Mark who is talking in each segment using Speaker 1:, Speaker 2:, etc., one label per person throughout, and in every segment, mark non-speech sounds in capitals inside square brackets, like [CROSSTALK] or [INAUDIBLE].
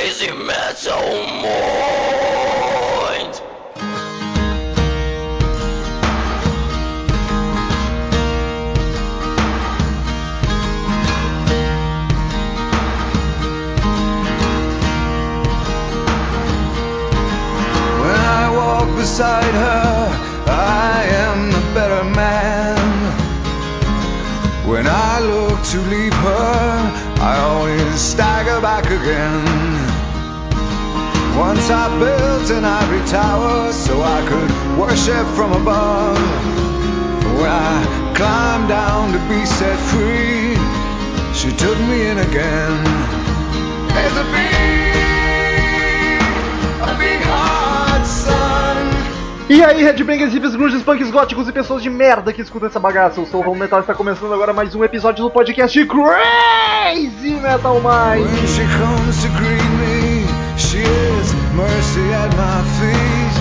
Speaker 1: crazy metal mind.
Speaker 2: When I walk beside her, I am the better man. When I look to leave her, I always stagger back again. Once I built an ivory tower so I could worship from above. When I climbed down to be set free, she took me in again. There's a big, a big heart, son.
Speaker 3: E aí, Headbangers, hippies, grunges, punks, góticos e pessoas de merda que escutam essa bagaça. Eu sou o Ron Metal e está começando agora mais um episódio do podcast Crazy Metal Mind.
Speaker 2: Mercy at my feet.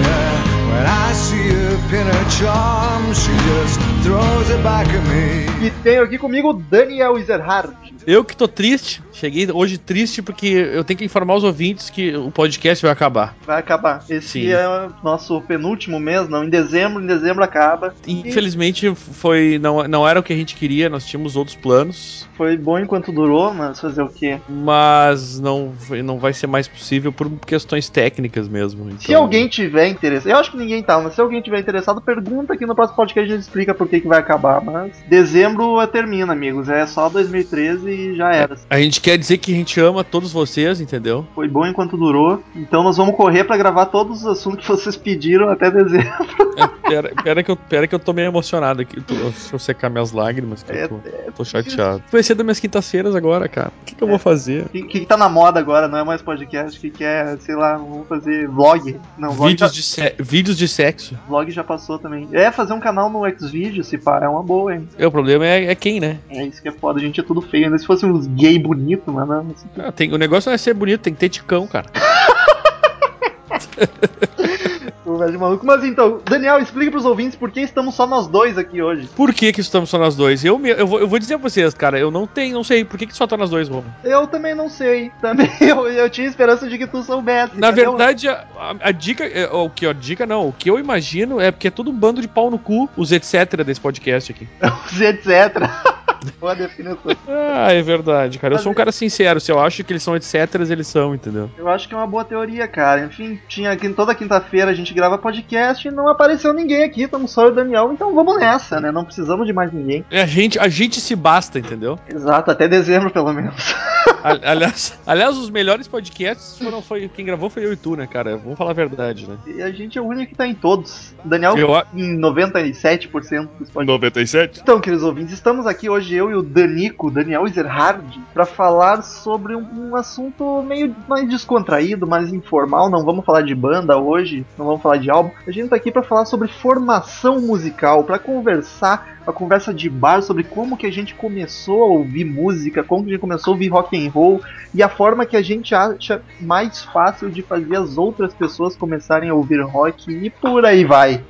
Speaker 2: Yeah, when I see her pin her charm, she just throws it back at me.
Speaker 3: E tenho aqui comigo Daniel Ezerhard.
Speaker 4: Eu que tô triste, cheguei hoje triste porque eu tenho que informar os ouvintes que o podcast vai acabar.
Speaker 3: Vai acabar. Esse
Speaker 4: Sim.
Speaker 3: é o nosso penúltimo mês, não? Em dezembro, em dezembro acaba.
Speaker 4: Infelizmente foi não, não era o que a gente queria, nós tínhamos outros planos,
Speaker 3: Foi bom enquanto durou, mas fazer o quê?
Speaker 4: mas não, não vai ser mais possível por questões técnicas mesmo.
Speaker 3: Se
Speaker 4: então-
Speaker 3: alguém tiver interessado, eu acho que ninguém tá, mas se alguém tiver interessado, pergunta aqui no próximo podcast a gente explica por que, que vai acabar. Mas dezembro termina, amigos. É só 2013 e já era.
Speaker 4: A gente quer dizer que a gente ama todos vocês, entendeu?
Speaker 3: Foi bom enquanto durou. Então nós vamos correr pra gravar todos os assuntos que vocês pediram até dezembro. [LAUGHS]
Speaker 4: É, pera, pera que eu, pera que eu tô meio emocionado aqui. Tô- Deixa eu secar minhas lágrimas, que
Speaker 3: É,
Speaker 4: eu tô, tô chateado. Vai ser das minhas quintas-feiras agora, cara. O que, que eu vou fazer?
Speaker 3: O que, que tá na moda agora? Não é mais podcast, que, que é, sei lá, vamos fazer vlog. Não, vlog
Speaker 4: Vídeos
Speaker 3: já,
Speaker 4: de, se- vídeos de sexo.
Speaker 3: vlog já passou também. É, fazer um canal no Xvideos, se pá, é uma boa, hein?
Speaker 4: É, o problema é, é quem, né?
Speaker 3: É isso que é foda, a gente é tudo feio. Ainda se fosse uns gay bonito, mas não. assim,
Speaker 4: Ah, tem, o negócio não é ser bonito, tem que ter ticão, cara. [LAUGHS]
Speaker 3: o velho maluco. Mas então, Daniel, explica pros ouvintes por que estamos só nós dois aqui hoje.
Speaker 4: Por que que estamos só nós dois? Eu, me- eu, vou, eu vou dizer pra vocês, cara, eu não tenho, não sei, por que que só tá nós dois, Romulo?
Speaker 3: Eu também não sei. Também [LAUGHS] eu, eu tinha esperança de que tu soubesse.
Speaker 4: Na verdade, a, a- a dica, é, o que a dica não, o que eu imagino é porque é todo um bando de pau no cu, os etc desse podcast aqui. [LAUGHS]
Speaker 3: Os etc. Boa definição.
Speaker 4: Ah, é verdade, cara. Eu sou um cara sincero, se eu acho que eles são etc, eles são, entendeu?
Speaker 3: Eu acho que é uma boa teoria, cara. Enfim, tinha aqui toda quinta-feira a gente grava podcast e não apareceu ninguém aqui, estamos só eu e o Daniel, então vamos nessa, né? Não precisamos de mais ninguém.
Speaker 4: É, A gente, a gente se basta, entendeu?
Speaker 3: Exato, até dezembro pelo menos. [LAUGHS]
Speaker 4: A- aliás, [LAUGHS] aliás, os melhores podcasts foram, foi, quem gravou foi eu e tu, né, cara? Vamos falar a verdade, né?
Speaker 3: E a gente é o único que tá em todos. Daniel
Speaker 4: Eu a-
Speaker 3: em 97% dos podcasts.
Speaker 4: 97?
Speaker 3: Então, queridos ouvintes, estamos aqui hoje, eu e o Danico, Daniel Ezerhard, para falar sobre um, um assunto meio mais descontraído, mais informal. Não vamos falar de banda hoje, não vamos falar de álbum. A gente tá aqui para falar sobre formação musical, para conversar, uma conversa de bar sobre como que a gente começou a ouvir música, como que a gente começou a ouvir rock and roll e a forma que a gente acha mais fácil de fazer as outras pessoas começarem a ouvir rock e por aí vai.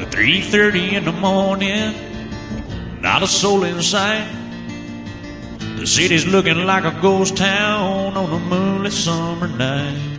Speaker 5: At 3.30 in the morning, not a soul in sight. The city's looking like a ghost town on a moonlit summer night.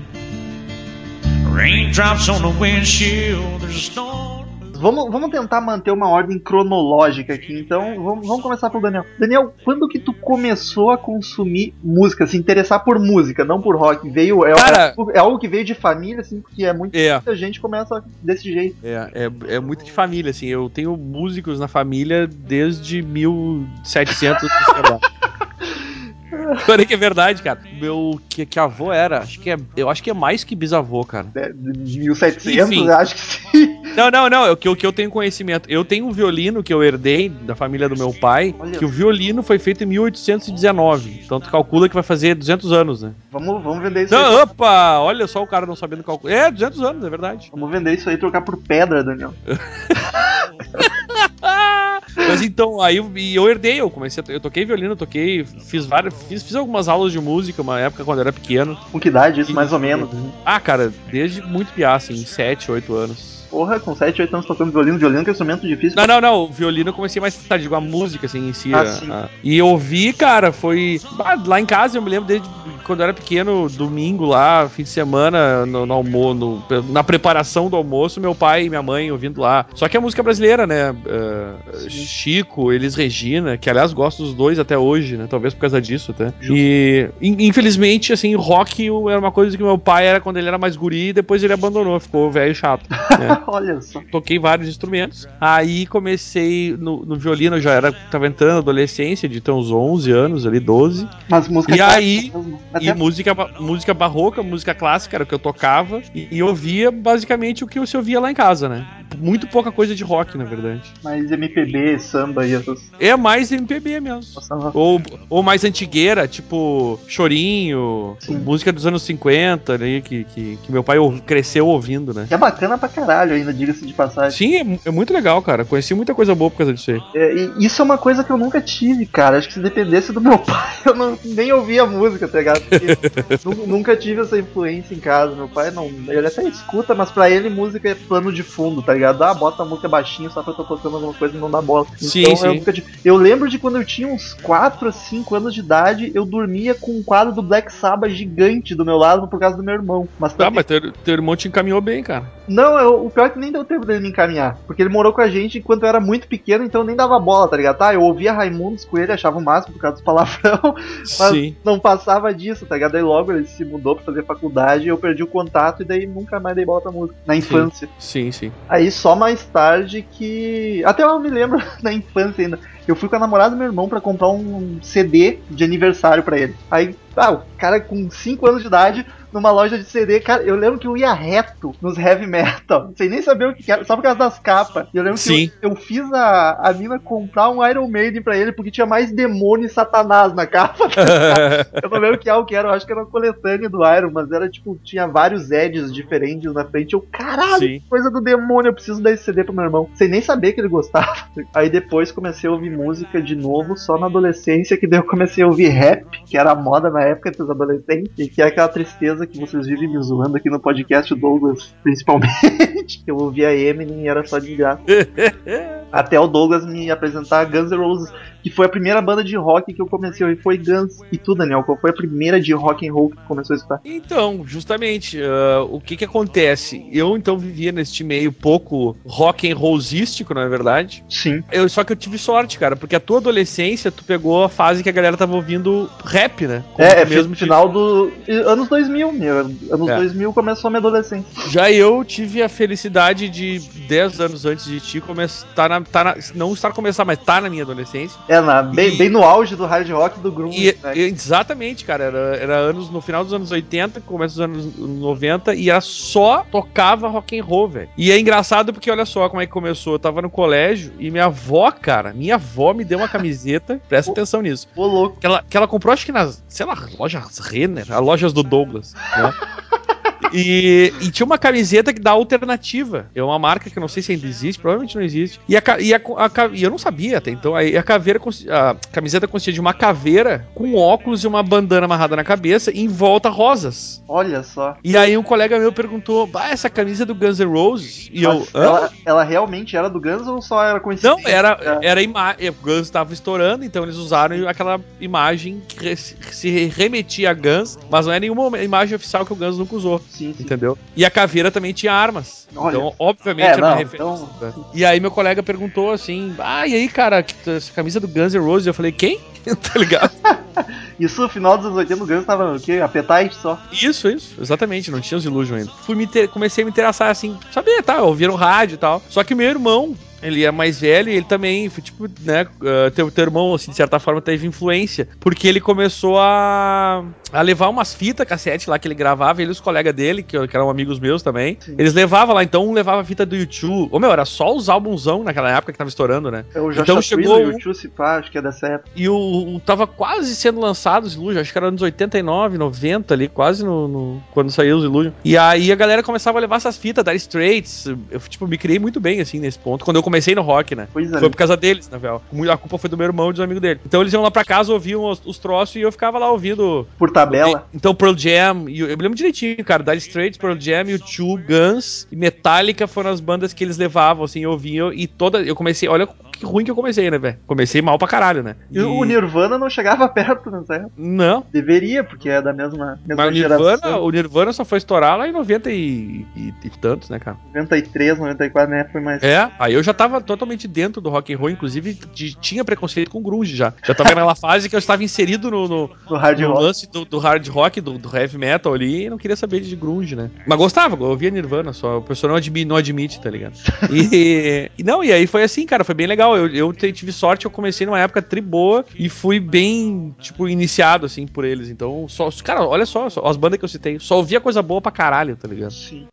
Speaker 5: Raindrops on the windshield, there's a storm.
Speaker 3: Vamos, vamos tentar manter uma ordem cronológica aqui, então vamos, vamos começar pelo Daniel. Daniel, quando que tu começou a consumir música, se interessar por música, não por rock? Veio, é,
Speaker 4: Cara-
Speaker 3: é, é algo que veio de família, assim, porque é muito,
Speaker 4: É.
Speaker 3: muita gente começa desse jeito.
Speaker 4: É, é, é muito de família, assim. Eu tenho músicos na família desde 1700. e sei lá. Porém que é verdade, cara. Meu que, que avô era, acho que é, eu acho que é mais que bisavô, cara.
Speaker 3: né, De 1700,
Speaker 4: Enfim.
Speaker 3: acho que sim.
Speaker 4: Não, não, não, é o que, o que eu tenho conhecimento. Eu tenho um violino que eu herdei da família do meu pai,
Speaker 3: Olha.
Speaker 4: que o violino foi feito em 1819. Então tu calcula que vai fazer 200 anos, né?
Speaker 3: Vamos, vamos vender isso aí.
Speaker 4: Não, opa, olha só o cara não sabendo calcular. É, 200 anos, é verdade.
Speaker 3: Vamos vender isso aí e trocar por pedra, Daniel. [LAUGHS]
Speaker 4: Mas então, aí eu, eu herdei, eu comecei a, Eu toquei violino, eu toquei, fiz várias. Fiz, fiz algumas aulas de música uma época quando eu era pequeno.
Speaker 3: Com que idade isso,
Speaker 4: E-
Speaker 3: mais ou menos?
Speaker 4: Ah, cara, desde muito piá, assim, 7, 8 anos.
Speaker 3: Porra, com 7, 8 anos tocando violino, violino que é um instrumento difícil.
Speaker 4: Não, não, não. O violino eu comecei mais tarde, digo, a música, assim, em si.
Speaker 3: Ah,
Speaker 4: a-
Speaker 3: sim.
Speaker 4: a- E eu ouvi, cara, foi. lá em casa, eu me lembro desde quando eu era pequeno, domingo lá, fim de semana, no, no almoço, na preparação do almoço, meu pai e minha mãe ouvindo lá. Só que a música brasileira, né? ah, Chico, Elis Regina, que aliás gosto dos dois até hoje, né? Talvez por causa disso até.
Speaker 3: Justo.
Speaker 4: E in- infelizmente, assim, rock era uma coisa que meu pai era quando ele era mais guri e depois ele abandonou, ficou velho e chato. né? [LAUGHS] [LAUGHS]
Speaker 3: Olha só.
Speaker 4: toquei vários instrumentos. Aí comecei no, no violino, eu já era, tava entrando na adolescência, de ter uns 11 anos ali, 12.
Speaker 3: Mas música
Speaker 4: E aí-
Speaker 3: mesmo.
Speaker 4: E música, música barroca, música clássica, era o que eu tocava. E, e ouvia basicamente o que você ouvia lá em casa, né? Muito pouca coisa de rock, na verdade.
Speaker 3: mais MPB, samba e essas.
Speaker 4: É mais MPB mesmo.
Speaker 3: Nossa,
Speaker 4: Ou, ou mais antigueira, tipo Chorinho,
Speaker 3: Sim.
Speaker 4: música dos anos 50, ali, que, que, que meu pai cresceu ouvindo, né?
Speaker 3: Que é bacana pra caralho ainda, diga-se de passagem.
Speaker 4: Sim, é, é muito legal, cara. Conheci muita coisa boa por causa disso aí.
Speaker 3: É, e isso é uma coisa que eu nunca tive, cara. Acho que se dependesse do meu [LAUGHS] pai, eu não, nem ouvia música, tá ligado? [LAUGHS] Nunca tive essa influência em casa. Meu pai não. Ele até escuta, mas pra ele música é plano de fundo, tá ligado? Ah, bota a música baixinho só pra eu tô tocando alguma coisa e não dá bola.
Speaker 4: Sim,
Speaker 3: então
Speaker 4: sim.
Speaker 3: eu nunca tive. Eu lembro de quando eu tinha uns 4 a 5 anos de idade, eu dormia com um quadro do Black Sabbath gigante do meu lado por causa do meu irmão. Mas
Speaker 4: Ah, mas teu, teu irmão te encaminhou bem, cara.
Speaker 3: não, eu- pior é que nem deu tempo dele me encaminhar. Porque ele morou com a gente enquanto eu era muito pequeno, então nem dava bola, tá ligado? Tá, eu ouvia Raimundos com ele, achava o máximo por causa dos palavrão, [LAUGHS] mas
Speaker 4: Sim.
Speaker 3: não passava disso, tá ligado? Aí logo ele se mudou pra fazer faculdade, eu perdi o contato e daí nunca mais dei bola pra música. Na infância.
Speaker 4: Sim, sim.
Speaker 3: Aí só mais tarde que. Até eu me lembro [LAUGHS] na infância ainda. Eu fui com a namorada do meu irmão pra comprar um CD de aniversário pra ele. Aí, ah, o cara com 5 anos de idade, numa loja de CD, cara, eu lembro que eu ia reto nos heavy metal, [LAUGHS] sem nem saber o que era, só por causa das capas. E eu lembro
Speaker 4: Sim.
Speaker 3: que eu, eu fiz a, a mina comprar um Iron Maiden pra ele porque tinha mais demônio e satanás na capa. [LAUGHS] [LAUGHS] Eu não lembro que álbum que era, eu acho que era uma coletânea do Iron, mas era tipo, tinha vários Eds diferentes na frente. Eu, caralho,
Speaker 4: Sim.
Speaker 3: coisa do demônio, eu preciso dar esse CD pro meu irmão. Sem nem saber que ele gostava. Aí depois comecei a ouvir música de novo, só na adolescência, que daí eu comecei a ouvir rap, que era a moda na época dos adolescentes, e que é aquela tristeza que vocês vivem me zoando aqui no podcast, o Douglas, principalmente. [LAUGHS] Eu ouvia Eminem e era só de graça. [LAUGHS] Até o Douglas me apresentar Guns N' Roses, que foi a primeira banda de rock que eu comecei a ouvir. Foi Guns. E tu, Daniel, qual foi a primeira de rock and roll que tu começou a escutar?
Speaker 4: Então, justamente, ah, o que que acontece? Eu então vivia neste meio pouco rock and rollístico, não é verdade?
Speaker 3: Sim.
Speaker 4: Eu, só que eu tive sorte, cara, porque a tua adolescência, tu pegou a fase que a galera tava ouvindo rap, né? Como
Speaker 3: É, é mesmo final do. Anos 2000, meu. Anos
Speaker 4: É.
Speaker 3: 2000 começou a minha adolescência.
Speaker 4: Já eu tive a felicidade de 10 anos antes de ti começar tá na, tá na- não estar começar, mas tá na minha adolescência.
Speaker 3: É, na, bem,
Speaker 4: E-
Speaker 3: bem no auge do hard rock do grunge.
Speaker 4: E,
Speaker 3: né?
Speaker 4: exatamente, cara, era, era anos no final dos anos 80, começo dos anos 90 e era só tocava rock and roll, velho. E é engraçado porque olha só como é que começou, eu tava no colégio e minha avó, cara, minha avó me deu uma camiseta, [LAUGHS] presta atenção nisso.
Speaker 3: Ô, louco.
Speaker 4: Que ela, que ela comprou, acho que nas, sei lá, lojas Renner, as lojas do Douglas, né? [LAUGHS] E, e tinha uma camiseta que dá alternativa. É uma marca que eu não sei se ainda existe, provavelmente não existe. E, a, e, a, a e eu não sabia até então. Aí a caveira, a camiseta consistia de uma caveira com óculos e uma bandana amarrada na cabeça e em volta rosas.
Speaker 3: Olha só.
Speaker 4: E aí um colega meu perguntou: Bah, essa camisa é do Guns N' Roses? E eu.
Speaker 3: Mas
Speaker 4: "Hã?"
Speaker 3: ela, ela realmente era do Guns ou só era coincidência?
Speaker 4: Não, era,
Speaker 3: É.
Speaker 4: era imagem. O Guns estava estourando, então eles usaram aquela imagem que se remetia a Guns, mas não é nenhuma imagem oficial que o Guns nunca usou.
Speaker 3: Sim, sim.
Speaker 4: Entendeu? E a caveira também tinha armas.
Speaker 3: Olha.
Speaker 4: Então, obviamente,
Speaker 3: É,
Speaker 4: era uma
Speaker 3: não,
Speaker 4: referência. E aí meu colega perguntou assim: Ah, e aí, cara, essa camisa do Guns N' Roses? Eu falei, quem? [LAUGHS] tá ligado? [LAUGHS]
Speaker 3: Isso no final dos anos 80 o Guns tava o quê? Appetite só.
Speaker 4: Isso, isso, exatamente, não tinha os Illusion ainda. Fui me inter- comecei a me interessar assim, sabia, tá, no rádio e tal. Só que meu irmão, ele é mais velho e ele também, tipo, né, uh, teu, teu irmão, assim, de certa forma, teve influência, porque ele começou a, a levar umas fitas cassete lá que ele gravava, ele e os colegas dele, que, que eram amigos meus também,
Speaker 3: Sim.
Speaker 4: eles levavam lá, então um levava a fita do YouTube. Ô meu, era só os álbumzão naquela época que tava estourando, né?
Speaker 3: É o Joshua
Speaker 4: Então chegou
Speaker 3: o Chussi Pá, acho que é dessa época.
Speaker 4: E o, o- tava quase sendo lançado os Illusion, acho que era anos 89, 90 ali, quase no, no- quando saiu os Illusion. E aí a galera começava a levar essas fitas, Dire Straits. Eu, tipo, me criei muito bem, assim, nesse ponto. Quando eu comecei no rock, né?
Speaker 3: Pois é.
Speaker 4: Foi por causa deles, na real. Muito- A culpa foi do meu irmão e dos amigos dele. Então eles iam lá pra casa, ouviam os, os troços e eu ficava lá ouvindo.
Speaker 3: Por tabela.
Speaker 4: Então Pearl Jam, e eu, eu me lembro direitinho, cara. Dire Straits, Pearl Jam, U2, Guns e Metallica foram as bandas que eles levavam, assim, eu ouvia. E toda. Eu comecei. Olha que ruim que eu comecei, né, velho? Comecei mal pra caralho, né?
Speaker 3: E o Nirvana não chegava [LAUGHS] perto nessa época.
Speaker 4: Não.
Speaker 3: Deveria, porque é da mesma, mesma
Speaker 4: Mas o Nirvana,
Speaker 3: geração.
Speaker 4: o Nirvana só foi estourar lá em 90 e, e- e tantos, né, cara?
Speaker 3: 93, 94, né? Foi mais.
Speaker 4: É, aí eu já tava totalmente dentro do rock and roll, inclusive de- tinha preconceito com grunge já. Já tava naquela [LAUGHS] fase que eu estava inserido no, no,
Speaker 3: Do hard
Speaker 4: no
Speaker 3: rock.
Speaker 4: lance do, do hard rock, do, do heavy metal ali, e não queria saber de grunge, né? Mas gostava, eu ouvia Nirvana, só o pessoal não admite, não admite tá ligado? E, [LAUGHS] e não, e aí foi assim, cara, foi bem legal. Eu, eu te- tive sorte, eu comecei numa época tri boa e fui bem, tipo, iniciado, assim, por eles. Então, só, cara, olha só, só as bandas que eu citei, só ouvia coisa boa pra caralho, tá ligado?
Speaker 3: Sim.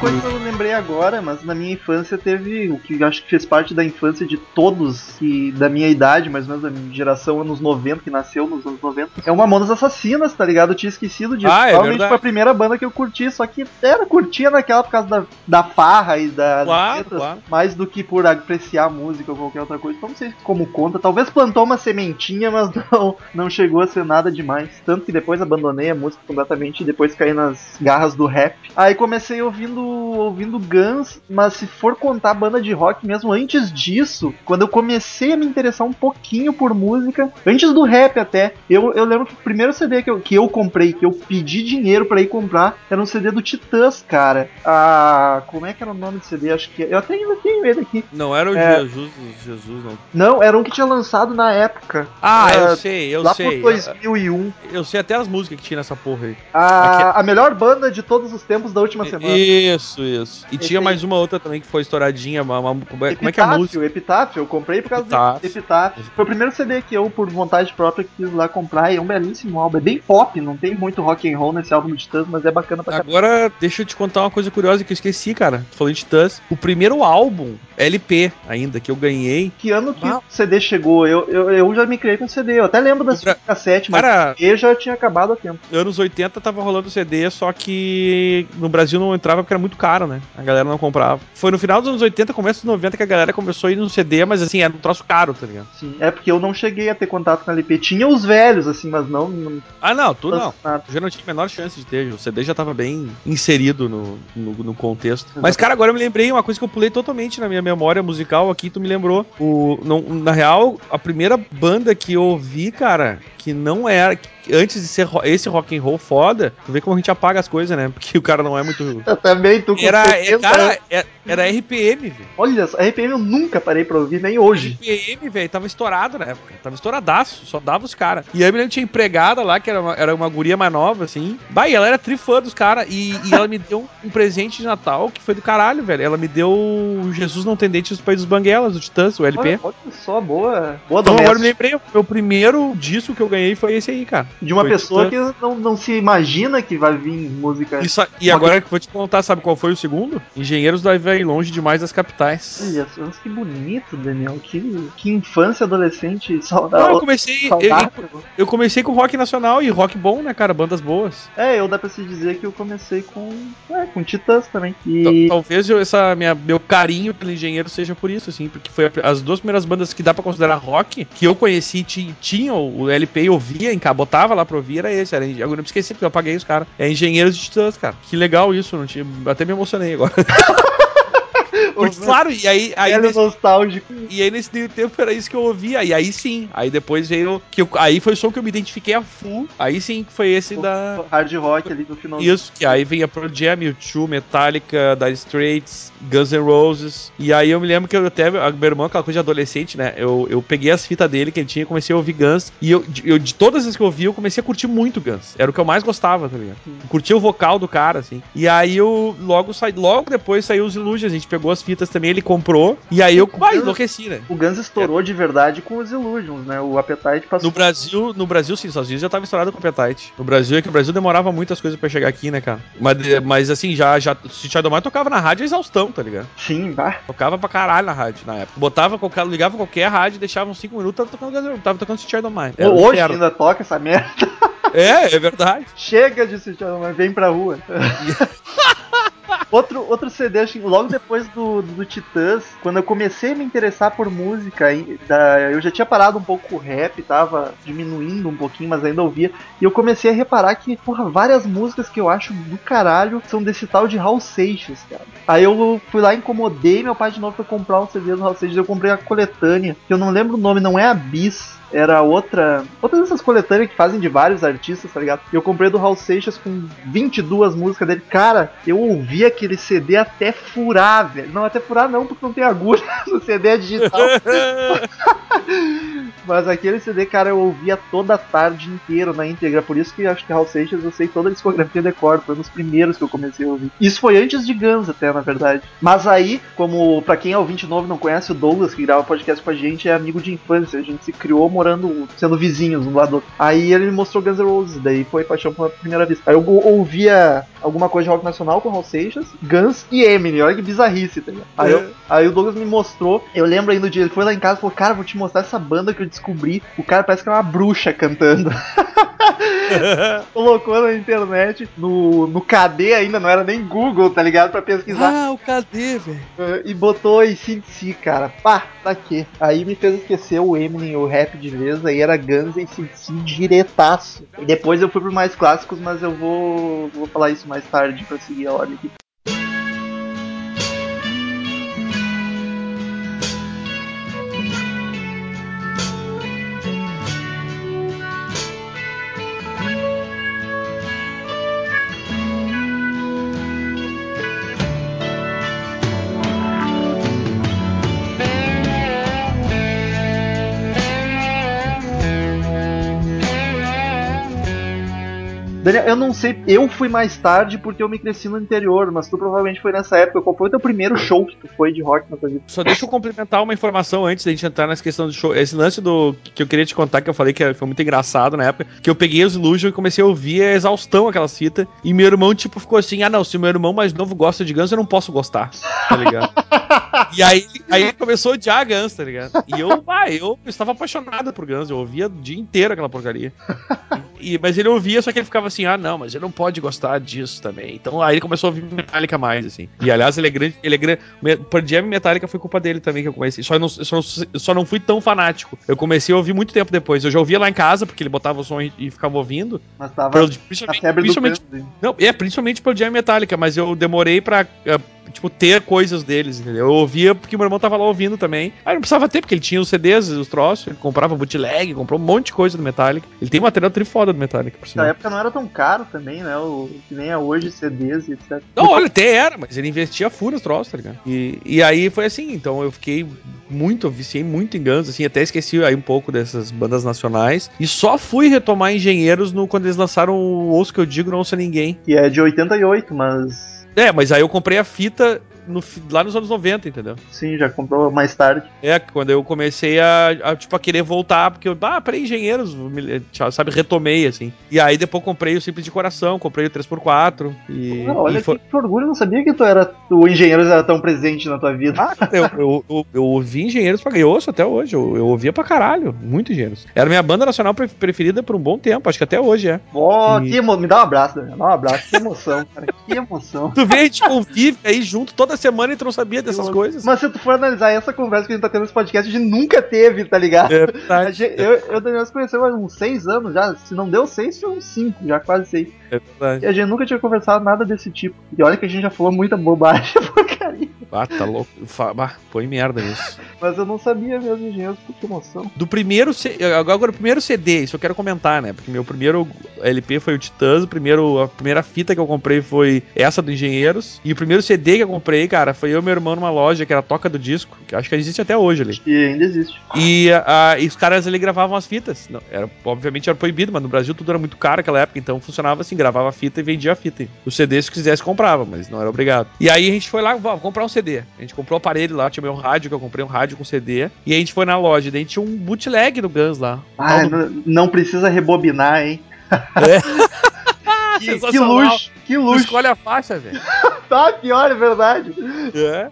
Speaker 3: É uma coisa que eu lembrei agora, mas na minha infância teve o que acho que fez parte da infância de todos que da minha idade, mais ou menos da minha geração, anos 90, que nasceu nos anos 90. É o Mamonas Assassinas, tá ligado? Eu tinha esquecido disso.
Speaker 4: Ah, é
Speaker 3: Provavelmente
Speaker 4: verdade.
Speaker 3: foi a primeira banda que eu curti, só que era curtia naquela por causa da, da farra e das
Speaker 4: Claro,
Speaker 3: letras,
Speaker 4: claro.
Speaker 3: mais do que por apreciar a música ou qualquer outra coisa. Então não sei como conta. Talvez plantou uma sementinha, mas [LAUGHS] não, não chegou a ser nada demais. Tanto que depois abandonei a música completamente e depois caí nas garras do rap. Aí comecei ouvindo ouvindo Guns, mas se for contar banda de rock mesmo, antes disso, quando eu comecei a me interessar um pouquinho por música, antes do rap até, eu, eu lembro que o primeiro CD que eu, que eu comprei, que eu pedi dinheiro pra ir comprar, era um CD do Titãs, cara. Ah, como é que era o nome do CD? Acho que eu até ainda tenho ele aqui.
Speaker 4: Não era o
Speaker 3: É.
Speaker 4: Jesus, Jesus, não.
Speaker 3: Não, era um que tinha lançado na época.
Speaker 4: Ah,
Speaker 3: É,
Speaker 4: eu sei, eu
Speaker 3: lá
Speaker 4: sei.
Speaker 3: por 2001.
Speaker 4: Eu sei até as músicas que tinha nessa porra aí.
Speaker 3: A, a melhor banda de todos os tempos da última semana.
Speaker 4: Isso, isso. E
Speaker 3: Esse
Speaker 4: tinha
Speaker 3: aí.
Speaker 4: mais uma outra também que foi estouradinha. Uma, uma- como, é, como é que é a música?
Speaker 3: Epitáfio, eu comprei por causa
Speaker 4: Epitáfio.
Speaker 3: do Epitáfio. Foi o primeiro CD que eu, por vontade própria, quis lá comprar. E é um belíssimo álbum. É bem pop, não tem muito rock and roll nesse álbum do Titãs, mas é bacana pra.
Speaker 4: Agora, deixa eu te contar uma coisa curiosa que eu esqueci, cara. Falando de Titãs. O primeiro álbum, LP ainda, que eu ganhei.
Speaker 3: Que ano que
Speaker 4: Ah.
Speaker 3: o CD chegou? Eu, eu, eu já me criei com CD. Eu até lembro das
Speaker 4: O Bra-
Speaker 3: cassete, mas
Speaker 4: Cara,
Speaker 3: o CD já tinha acabado há tempo.
Speaker 4: anos 80 tava rolando CD, só que no Brasil não entrava porque era muito caro, né? A galera não comprava. Foi no final dos anos 80, começo dos 90 que a galera começou a ir no CD, mas assim, era um troço caro, tá ligado?
Speaker 3: Sim, é porque eu não cheguei a ter contato com LP. Tinha os velhos, assim, mas não. não
Speaker 4: Ah, não, tu não.
Speaker 3: nada.
Speaker 4: Eu já não tinha a menor chance de ter. O CD já tava bem inserido no, no, no contexto. Mas, cara, agora eu me lembrei uma coisa que eu pulei totalmente na minha memória musical aqui, tu me lembrou. O, não, na real, a primeira banda que eu ouvi, cara, que não era. que antes de ser esse rock and roll foda, tu vê como a gente apaga as coisas, né? [LAUGHS] Porque o cara não é muito.
Speaker 3: Eu também, tu com
Speaker 4: Era, é,
Speaker 3: 70
Speaker 4: cara,
Speaker 3: anos.
Speaker 4: é- era RPM, velho.
Speaker 3: Olha RPM eu nunca parei pra ouvir, nem hoje.
Speaker 4: RPM, velho, tava estourado na época. Tava estouradaço, só dava os caras. E aí eu me lembro que tinha empregada lá, que era uma, era uma guria mais nova, assim. Bah, e ela era trifã dos caras. E, e ela me deu um, presente de Natal que foi do caralho, velho. Ela me deu Jesus Não Tem Dente dos Países dos Banguelas, o Titãs, o LP.
Speaker 3: Olha, olha só, boa. Boa
Speaker 4: Então agora me lembrei, o meu primeiro disco que eu ganhei foi esse aí, cara.
Speaker 3: De uma
Speaker 4: Foi
Speaker 3: pessoa que não, não se imagina que vai vir música.
Speaker 4: Isso, e agora que vou te contar, sabe qual foi o segundo? Engenheiros da Vai Longe Demais das Capitais.
Speaker 3: Olha que bonito, Daniel. Que, que infância adolescente
Speaker 4: Não, eu
Speaker 3: saudável.
Speaker 4: comecei. Eu,
Speaker 3: saudável.
Speaker 4: eu comecei com rock nacional e rock bom, né, cara? Bandas boas.
Speaker 3: É, eu dá pra se dizer que eu comecei com. É, com Titãs também. E.
Speaker 4: Talvez eu- essa minha, meu carinho pelo engenheiro seja por isso, assim, porque foi as duas primeiras bandas que dá pra considerar rock que eu conheci, ti- tinham o LP e ouvia, enca- botava lá pra ouvir, era esse. Era, eu não me esqueci, porque eu apaguei os caras. É Engenheiros de Titãs, cara. Que legal isso, não tinha, até me emocionei agora. [LAUGHS] Porque, claro, e aí, aí nesse,
Speaker 3: nostálgico.
Speaker 4: e aí nesse meio tempo era isso que eu ouvia, e aí sim, aí depois veio, que eu- aí foi o som que eu me identifiquei a full, aí sim que foi esse da...
Speaker 3: Hard rock ali no final.
Speaker 4: Isso, que aí vem a Pearl Jam, U2, Metallica, Dire Straits, Guns N' Roses. E aí eu me lembro que eu até, meu irmão, aquela coisa de adolescente, né? Eu, eu peguei as fitas dele que ele tinha e comecei a ouvir Guns. E eu, de- eu, de todas as que eu ouvi, eu comecei a curtir muito Guns. Era o que eu mais gostava, tá ligado? Curtia o vocal do cara, assim. E aí eu logo saí, logo depois saiu os Illusions. A gente pegou as fitas também, ele comprou. E aí eu ah, enlouqueci, né?
Speaker 3: O Guns estourou é. de verdade com os Illusions, né? O Appetite passou.
Speaker 4: No Brasil, no Brasil sim, Unidos já tava estourado com o Appetite. No Brasil é que o Brasil demorava muitas coisas pra chegar aqui, né, cara? Mas, mas assim, já, já se Shadow tocava na rádio exaustão, tá ligado?
Speaker 3: Sim, vá.
Speaker 4: Tocava pra caralho na rádio na época. Botava qualquer, ligava qualquer rádio, deixava uns 5 minutos, tava tocando, tava tocando Shadow Mine.
Speaker 3: Hoje ainda toca essa merda.
Speaker 4: É, é verdade.
Speaker 3: Chega de Shadow Mine, vem pra rua. [LAUGHS] outro, outro CD, acho logo depois do, do Titãs, quando eu comecei a me interessar por música, eu já tinha parado um pouco o rap, tava diminuindo um pouquinho, mas ainda ouvia. E eu comecei a reparar que, porra, várias músicas que eu acho do caralho são desse tal de Hal Seixas, cara. Aí eu fui lá, incomodei meu pai de novo pra comprar um CD do Hal Seixas. Eu comprei a coletânea, que eu não lembro o nome, não é Abyss era outra. Outra dessas coletâneas que fazem de vários artistas, tá ligado? E eu comprei do Raul Seixas com 22 músicas dele. Cara, eu ouvi aquele CD até furar, velho. Não, até furar não, porque não tem agulha. [LAUGHS] o CD é digital. [LAUGHS] Mas aquele CD, cara, eu ouvia toda a tarde inteira na íntegra. Por isso que acho que Raul Seixas eu sei toda a discografia de cor. Foi um dos primeiros que eu comecei a ouvir. Isso foi antes de Guns, até, na verdade. Mas aí, como pra quem é ouvinte novo não conhece, o Douglas, que grava podcast com a gente, é amigo de infância. A gente se criou morando, sendo vizinhos um lado do outro. Aí ele me mostrou Guns N' Roses, daí foi paixão pela primeira vista. Aí eu ouvia alguma coisa de rock nacional com Raul Seixas, Guns e Eminem. Olha que bizarrice, tá ligado? Aí, eu, aí o Douglas me mostrou, eu lembro ainda do dia, ele foi lá em casa e falou, cara, vou te mostrar essa banda que eu descobri. O cara parece que é uma bruxa cantando. [LAUGHS] Colocou na internet, no, no KD ainda, não era nem Google, tá ligado? Pra pesquisar.
Speaker 4: Ah, o KD, velho.
Speaker 3: Uh, e botou em si, cara. Pá, tá aqui. Aí me fez esquecer o Eminem, o rap de vez, aí era Guns e CC diretaço. E depois eu fui pro mais clássicos, mas eu vou, vou falar isso mais tarde pra seguir a ordem aqui. Eu não sei, eu fui mais tarde porque eu me cresci no interior, mas tu provavelmente foi nessa época. Qual foi o teu primeiro show que tu foi de rock na tua vida?
Speaker 4: Só deixa eu complementar uma informação antes da gente entrar nessa questão do show. Esse lance do que eu queria te contar, que eu falei que foi muito engraçado na época, que eu peguei os Illusion e comecei a ouvir a exaustão aquela cita. E meu irmão, tipo, ficou assim: ah, não, se meu irmão mais novo gosta de Guns, eu não posso gostar, tá ligado? [LAUGHS] e aí, aí começou a odiar Guns, tá ligado? E eu, ah, eu estava apaixonado por Guns, eu ouvia o dia inteiro aquela porcaria. E, mas ele ouvia, só que ele ficava assim: ah, não, mas ele não pode gostar disso também. Então aí ele começou a ouvir Metallica mais, assim. E aliás, ele é grande, ele é grande. Por Jam Metallica foi culpa dele também que eu conheci. Só não, só, só não fui tão fanático. Eu comecei a ouvir muito tempo depois. Eu já ouvia lá em casa, porque ele botava o som e, e ficava ouvindo.
Speaker 3: Mas tava principalmente,
Speaker 4: principalmente, não, é, principalmente pelo Jam Metallica, mas eu demorei pra. Uh, tipo, ter coisas deles, entendeu? Eu ouvia porque meu irmão tava lá ouvindo também. Aí não precisava ter, porque ele tinha os CDs, os troços, ele comprava bootleg, comprou um monte de coisa do Metallica. Ele tem material trifoda do Metallica,
Speaker 3: por Na época não era tão caro também, né? O, que nem é hoje, CDs e etc.
Speaker 4: Não, olha, até era, mas ele investia furo nos troços, tá ligado? E, e aí foi assim, então eu fiquei muito, eu viciei muito em Guns, assim, até esqueci aí um pouco dessas bandas nacionais. E só fui retomar Engenheiros no, quando eles lançaram o Osso Que Eu Digo Não Ouça Ninguém.
Speaker 3: Que é de 88, mas
Speaker 4: é, mas aí eu comprei a fita no, lá nos anos 90, entendeu?
Speaker 3: Sim, já comprou mais tarde.
Speaker 4: É, quando eu comecei a, a tipo, a querer voltar, porque eu, ah, para engenheiros, sabe, retomei, assim. E aí depois comprei o Simples de Coração, comprei o 3x4 e...
Speaker 3: Ah, olha, e foi... que orgulho, eu não sabia que tu era, o Engenheiros era tão presente na tua vida.
Speaker 4: Ah, eu, eu, eu, eu ouvi Engenheiros pra eu ouço até hoje, eu, eu ouvia pra caralho, muito Engenheiros. Era minha banda nacional preferida por um bom tempo, acho que até hoje é.
Speaker 3: Ó, oh, e... que emo... me dá um abraço, Daniel, dá um abraço, que emoção, cara, que emoção.
Speaker 4: Tu vê, a gente convive aí junto toda semana e tu não sabia dessas eu, coisas.
Speaker 3: Mas se tu for analisar essa conversa que a gente tá tendo nesse podcast, a gente nunca teve, tá ligado? É verdade. Gente, eu, eu Daniel se conheceu há uns seis anos já. Se não deu seis, foi uns cinco, já quase seis. É verdade. E a gente nunca tinha conversado nada desse tipo. E olha que a gente já falou muita bobagem, [LAUGHS] porcaria.
Speaker 4: Ah, tá louco. Ah, põe merda nisso.
Speaker 3: Mas eu não sabia mesmo, engenheiros, que emoção.
Speaker 4: Do primeiro. Agora, o primeiro CD, isso eu quero comentar, né? Porque meu primeiro LP foi o Titãs, o primeiro, a primeira fita que eu comprei foi essa do Engenheiros. E o primeiro CD que eu comprei cara, foi eu e meu irmão numa loja que era a Toca do Disco, que acho que existe até hoje ali.
Speaker 3: E ainda existe.
Speaker 4: E, a- e os caras ali gravavam as fitas. Não, era, obviamente era proibido, mas no Brasil tudo era muito caro naquela época, então funcionava assim, gravava a fita e vendia a fita. O CD, se quisesse, comprava, mas não era obrigado. E aí a gente foi lá, vamos comprar um CD. A gente comprou o aparelho lá, tinha meu rádio, que eu comprei um rádio com CD. E a gente foi na loja, daí tinha um bootleg do Guns lá.
Speaker 3: Ah,
Speaker 4: do-
Speaker 3: não, precisa rebobinar, hein?
Speaker 4: Ah, [LAUGHS] [LAUGHS]
Speaker 3: Que, que luxo, que luxo.
Speaker 4: escolhe a faixa, velho. [LAUGHS]
Speaker 3: Tá, pior, é verdade.
Speaker 4: É.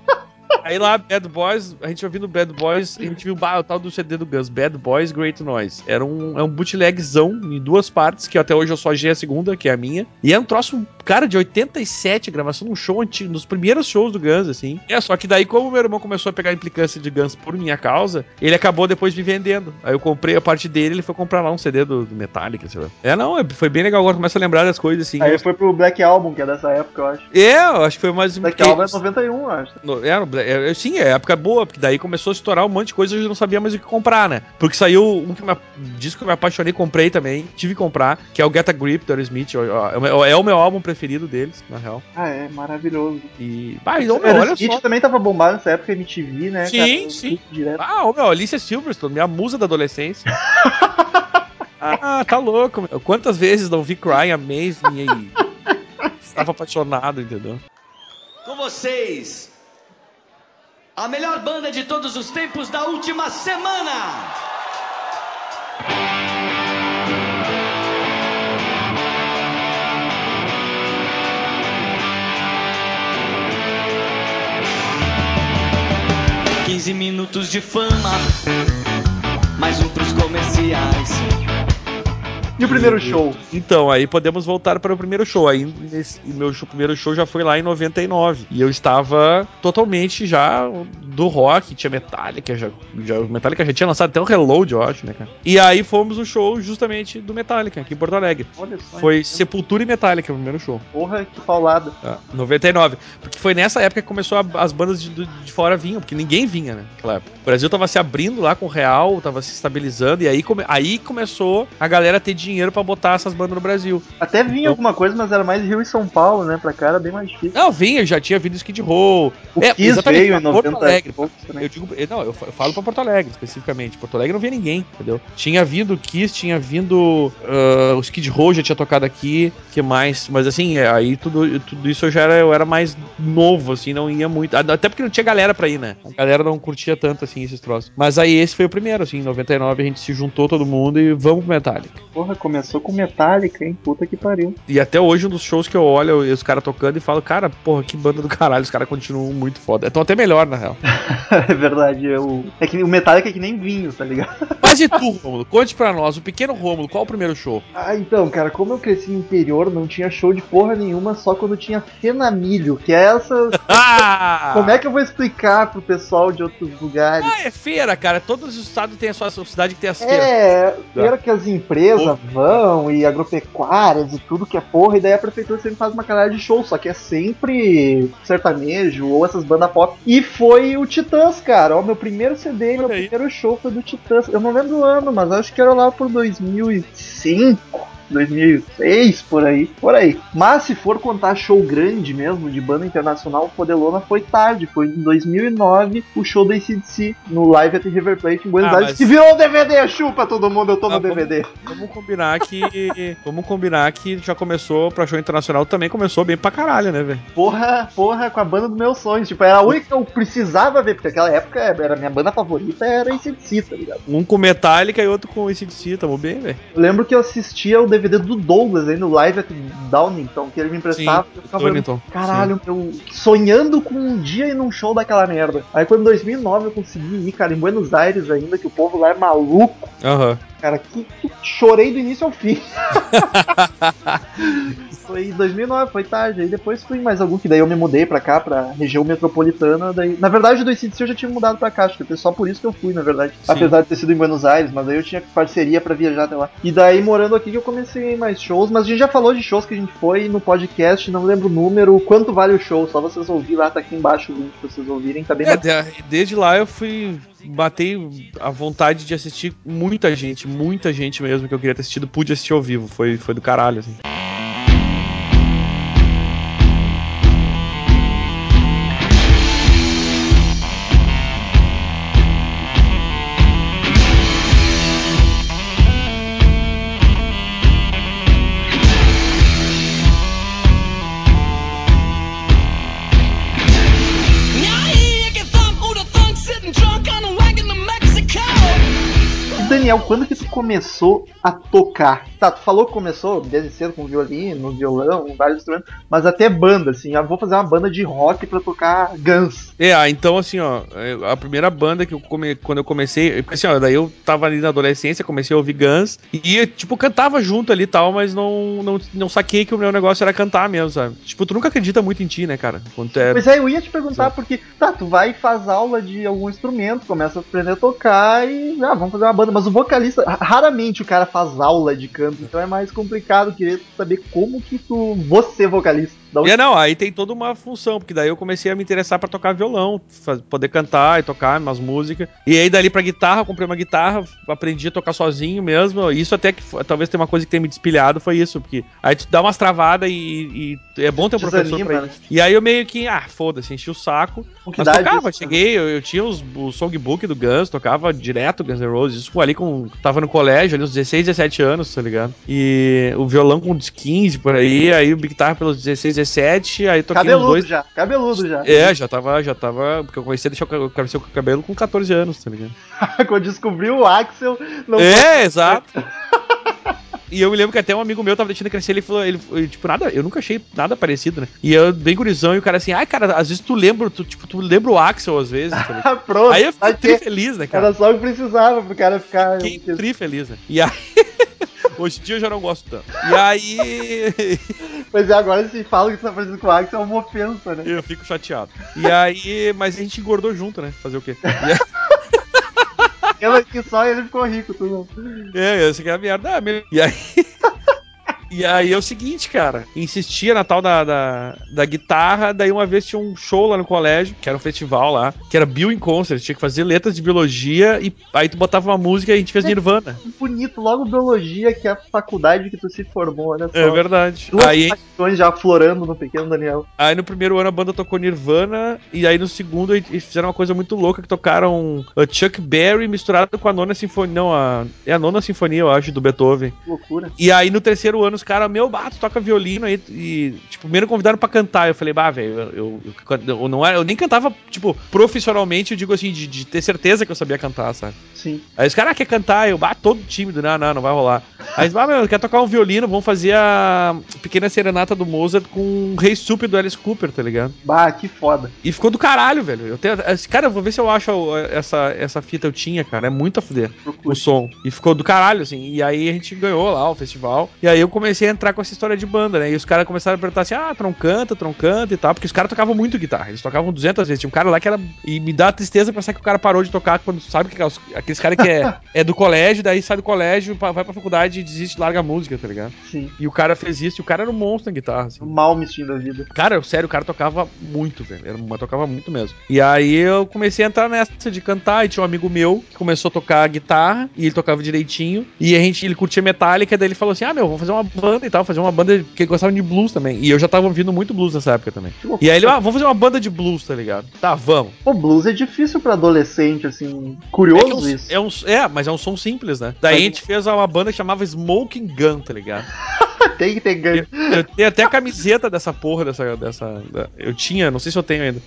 Speaker 4: Aí lá, Bad Boys, a gente ouvindo Bad Boys, a gente viu bah, o tal do CD do Guns, Bad Boys Great Noise. Era um, é um bootlegzão em duas partes, que até hoje eu só achei a segunda, que é a minha. E é um troço, cara, de 87, gravação num show antigo, nos primeiros shows do Guns, assim. É, só que daí, como meu irmão começou a pegar a implicância de Guns por minha causa, ele acabou depois me vendendo. Aí eu comprei a parte dele, ele foi comprar lá um CD do, do Metallica, sei lá. É, não, é- foi bem legal, agora começa a lembrar das coisas, assim.
Speaker 3: Aí foi pro Black Album, que é dessa época, eu acho.
Speaker 4: É, eu acho que foi mais...
Speaker 3: Black Album é 91, eu acho.
Speaker 4: no- é, é, sim, é época boa, porque daí começou a estourar um monte de coisa e eu não sabia mais o que comprar, né? Porque saiu um que me, disco que eu me apaixonei, comprei também, tive que comprar, que é o Get a Grip do Aerosmith. É o meu- é o meu álbum preferido deles, na real.
Speaker 3: Ah, é, maravilhoso.
Speaker 4: E. Ah, então,
Speaker 3: O
Speaker 4: meu, olha só.
Speaker 3: também tava bombado nessa época, MTV, né?
Speaker 4: Sim,
Speaker 3: cara?
Speaker 4: sim.
Speaker 3: Direto.
Speaker 4: Ah, ô, meu, Alicia Silverstone, minha musa da adolescência. [LAUGHS] ah, tá louco, meu. Quantas vezes não vi Crying Amaze Me e [LAUGHS] estava apaixonado, entendeu?
Speaker 1: Com vocês, a melhor banda de todos os tempos da última semana. Quinze minutos de fama, mais um pros comerciais.
Speaker 3: E o primeiro show?
Speaker 4: Então, aí podemos voltar para o primeiro show. Aí, nesse, meu show- primeiro show já foi lá em 99. E eu estava totalmente já do rock, tinha Metallica, já, já, Metallica já tinha lançado até o Reload, eu acho, né, cara? E aí fomos no show justamente do Metallica, aqui em Porto Alegre.
Speaker 3: Olha só.
Speaker 4: Foi Sepultura e Metallica o primeiro show.
Speaker 3: Porra, que paulada.
Speaker 4: Tá, 99. Porque foi nessa época que começou a- as bandas de, de fora vinham, porque ninguém vinha, né? Naquela época. O Brasil tava se abrindo lá com o Real, tava se estabilizando, e aí, come- aí começou a galera ter dinheiro pra botar essas bandas no Brasil.
Speaker 3: Até vinha alguma coisa, mas era mais Rio e São Paulo, né? Pra cá era bem mais difícil.
Speaker 4: Não, vinha, já tinha vindo Skid Row.
Speaker 3: O
Speaker 4: É,
Speaker 3: Kiss veio em
Speaker 4: pra Porto
Speaker 3: 90
Speaker 4: Alegre. Eu digo, não, eu fa- eu falo pra Porto Alegre especificamente. Porto Alegre não via ninguém, entendeu? Tinha vindo o Kiss, tinha vindo ah, o Skid Row, já tinha tocado aqui, que mais? Mas assim, é, aí tudo, tudo isso eu já era, eu era mais novo, assim, não ia muito. Até porque não tinha galera pra ir, né? A galera não curtia tanto assim esses troços. Mas aí esse foi o primeiro, assim, em 99 a gente se juntou todo mundo e vamos pro Metallica.
Speaker 3: Porra, começou com Metallica, hein? Puta que pariu.
Speaker 4: E até hoje um dos shows que eu olho os caras tocando e falo, cara, porra, que banda do caralho, os caras continuam muito foda. Estão até melhor, na real. [LAUGHS]
Speaker 3: é verdade, eu... é que o Metallica é que nem vinho, tá ligado?
Speaker 4: Mas e tu, Rômulo? Conte pra nós, o pequeno Rômulo, qual o primeiro show?
Speaker 3: Ah, então, cara, como eu cresci no interior, não tinha show de porra nenhuma, só quando tinha Fenamilho, que é essa. [LAUGHS]
Speaker 4: Ah!
Speaker 3: Como é que eu vou explicar pro pessoal de outros lugares?
Speaker 4: Ah, é feira, cara. Todos os estados têm a sua cidade que tem as feiras.
Speaker 3: É, feira que as empresas vão e agropecuárias e tudo que é porra, e daí a prefeitura sempre faz uma caralho de show, só que é sempre sertanejo ou essas bandas pop. E foi o Titãs, cara. Ó, meu primeiro CD, meu
Speaker 4: Olha aí.
Speaker 3: primeiro show foi do Titãs. Eu não lembro o ano, mas acho que era lá por 2005. 2006, por aí, por aí. Mas se for contar show grande mesmo, de banda internacional, o Fodelona foi tarde, foi em 2009, o show da ACDC, no Live at River Plate em Buenos
Speaker 4: Ah,
Speaker 3: Aires,
Speaker 4: mas-
Speaker 3: que virou DVD, chupa todo mundo, eu tô
Speaker 4: Ah,
Speaker 3: no
Speaker 4: vamos-
Speaker 3: DVD.
Speaker 4: Vamos combinar que. vamos combinar que já começou pra show internacional também começou bem pra caralho, né, velho?
Speaker 3: Porra, porra, com a banda dos meus sonhos. Tipo, era a única que eu precisava ver, porque naquela época era minha banda favorita, era ACDC, tá ligado?
Speaker 4: Um com Metallica e outro com ACDC, tamo bem, velho.
Speaker 3: Lembro que eu assistia o DVD do Douglas aí no Live at Downington, que ele me emprestava.
Speaker 4: Sim,
Speaker 3: eu ficava
Speaker 4: Donington,
Speaker 3: Caralho, eu sonhando com um dia ir num show daquela merda. Aí quando em 2009 eu consegui ir, cara, em Buenos Aires ainda, que o povo lá é maluco.
Speaker 4: Aham.
Speaker 3: Cara, que, que chorei do início ao fim. [LAUGHS] foi em 2009, foi tarde. Aí depois fui em mais algum, que daí eu me mudei pra cá, pra região metropolitana. Daí, na verdade, do ICDC eu já tinha mudado pra cá, acho que foi só por isso que eu fui, na verdade.
Speaker 4: Sim.
Speaker 3: Apesar de ter sido em Buenos Aires, mas aí eu tinha parceria pra viajar até lá. E daí, morando aqui, que eu comecei mais shows. Mas a gente já falou de shows que a gente foi no podcast, não lembro o número, quanto vale o show. Só vocês ouvirem lá, tá aqui embaixo o link pra vocês ouvirem, tá bem
Speaker 4: É, de- desde lá eu fui. Batei a vontade de assistir muita gente, muita gente mesmo que eu queria ter assistido, pude assistir ao vivo. Foi, foi do caralho, assim.
Speaker 3: Daniel, quando que tu começou a tocar? Tá, tu falou que começou desde cedo com violino, violão, vários instrumentos, mas até banda, assim, ah, vou fazer uma banda de rock pra tocar Guns.
Speaker 4: É, ah, então assim, ó, a primeira banda que eu come, quando eu comecei, porque assim, ó, daí eu tava ali na adolescência, comecei a ouvir Guns e tipo cantava junto ali e tal, mas não, não não saquei que o meu negócio era cantar mesmo, sabe? Tipo, tu nunca acredita muito em ti, né, cara?
Speaker 3: Quando é... Pois é, eu ia te perguntar, porque, tá, tu vai e faz aula de algum instrumento, começa a aprender a tocar e, ah, vamos fazer uma banda. Mas o vocalista, raramente o cara faz aula de canto, então é mais complicado querer saber como que tu, você vocalista.
Speaker 4: É, não, aí tem toda uma função, porque daí eu comecei a me interessar para tocar violão, poder cantar e tocar umas músicas. E aí dali pra guitarra, comprei uma guitarra, aprendi a tocar sozinho mesmo. Isso até que talvez tenha uma coisa que tenha me despilhado foi isso, porque aí tu dá umas travadas e, e é bom ter um professor pra. Né? E aí eu meio que, ah, foda-se, enchi o saco. Mas tocava, isso, cheguei, eu, eu, tinha os, o songbook do Guns, tocava direto Guns N' Roses, isso ali com. Tava no colégio, ali uns 16, 17 anos, tá ligado? E o violão com uns 15 por aí, aí o guitarra pelos 16, 17, aí toquei
Speaker 3: cabeludo dois... já, cabeludo já.
Speaker 4: É, já tava, já tava, porque eu comecei a deixar o crescer o cabelo com 14 anos, tá ligado? [LAUGHS]
Speaker 3: Quando descobriu o Axel,
Speaker 4: não É, exato. [LAUGHS] E eu me lembro que até um amigo meu tava deixando crescer, ele falou, ele, tipo, nada, eu nunca achei nada parecido, né? E eu, bem gurizão, e o cara assim, ai, cara, às vezes tu lembra, tu, tipo, tu lembra o Axel às vezes.
Speaker 3: Tá [LAUGHS] Pronto.
Speaker 4: Aí eu fiquei tri feliz, né, cara?
Speaker 3: Era só o que precisava pro cara ficar.
Speaker 4: Fiquei tri feliz, né? E aí. Hoje em dia eu já não gosto tanto. E aí. [LAUGHS]
Speaker 3: Pois é, agora se fala que tu tá fazendo com o Axel é uma ofensa, né?
Speaker 4: Eu fico chateado. E aí. Mas a gente engordou junto, né? Fazer o quê? E [LAUGHS] aí...
Speaker 3: Ela que só ele ficou rico, tudo.
Speaker 4: É, essa aqui é a merda. Ah, e aí. [LAUGHS] E aí é o seguinte, cara, insistia na tal da, da, da, guitarra, daí uma vez tinha um show lá no colégio, que era um festival lá, que era Bill in Concert, tinha que fazer letras de biologia e aí tu botava uma música e a gente fez Nirvana. [LAUGHS]
Speaker 3: Bonito, logo biologia, que é a faculdade que tu se formou, olha só.
Speaker 4: É verdade.
Speaker 3: Duas aí já florando no pequeno Daniel.
Speaker 4: Aí no primeiro ano a banda tocou Nirvana e aí no segundo eles fizeram uma coisa muito louca que tocaram Chuck Berry misturado com a nona sinfonia, não, a, é a nona sinfonia, eu acho, do Beethoven.
Speaker 3: Que loucura.
Speaker 4: E aí no terceiro ano os caras, meu, bato, toca violino aí. E, tipo, primeiro convidaram pra cantar. Eu falei, bah, velho, eu, eu, eu, eu, não era, eu nem cantava, tipo, profissionalmente, eu digo assim, de, de ter certeza que eu sabia cantar, sabe?
Speaker 3: Sim.
Speaker 4: Aí os caras, ah, quer cantar? Eu, bah, todo tímido, não, não, não vai rolar. Aí, bah, meu, quer tocar um violino? Vamos fazer a pequena serenata do Mozart com o Rei Super do Alice Cooper, tá ligado?
Speaker 3: Bah, que foda.
Speaker 4: E ficou do caralho, velho. Eu tenho, cara, eu vou ver se eu acho essa, essa fita eu tinha, cara. É muito a fuder o som. E ficou do caralho, assim. E aí a gente ganhou lá o festival. E aí eu comecei a entrar com essa história de banda, né? E os caras começaram a perguntar assim: ah, troncanta, troncanta e tal. Porque os caras tocavam muito guitarra. Eles tocavam 200 vezes. Tinha um cara lá que era. E me dá tristeza pensar que o cara parou de tocar quando sabe que aqueles caras que é, [LAUGHS] é do colégio, daí sai do colégio, vai pra faculdade desiste, larga a música, tá ligado?
Speaker 3: Sim.
Speaker 4: E o cara fez isso. E o cara era um monstro na guitarra. Assim.
Speaker 3: Mal me da vida.
Speaker 4: Cara, sério, o cara tocava muito, velho. Era, mas tocava muito mesmo. E aí eu comecei a entrar nessa de cantar. E tinha um amigo meu que começou a tocar guitarra. E ele tocava direitinho. E a gente, ele curtia Metallica. Daí ele falou assim: Ah, meu, vamos fazer uma banda e tal. Fazer uma banda que ele gostava de blues também. E eu já tava ouvindo muito blues nessa época também. E aí ele, ah, vamos fazer uma banda de blues, tá ligado? Tá, vamos.
Speaker 3: O blues é difícil pra adolescente, assim. Curioso é, é um, isso.
Speaker 4: É, um, é, mas é um som simples, né? Daí a gente fez uma banda que chamava Smoking Gun, tá ligado?
Speaker 3: Tem que ter gun.
Speaker 4: Eu, eu tenho até a camiseta dessa porra, dessa. dessa da, eu tinha, não sei se eu tenho ainda.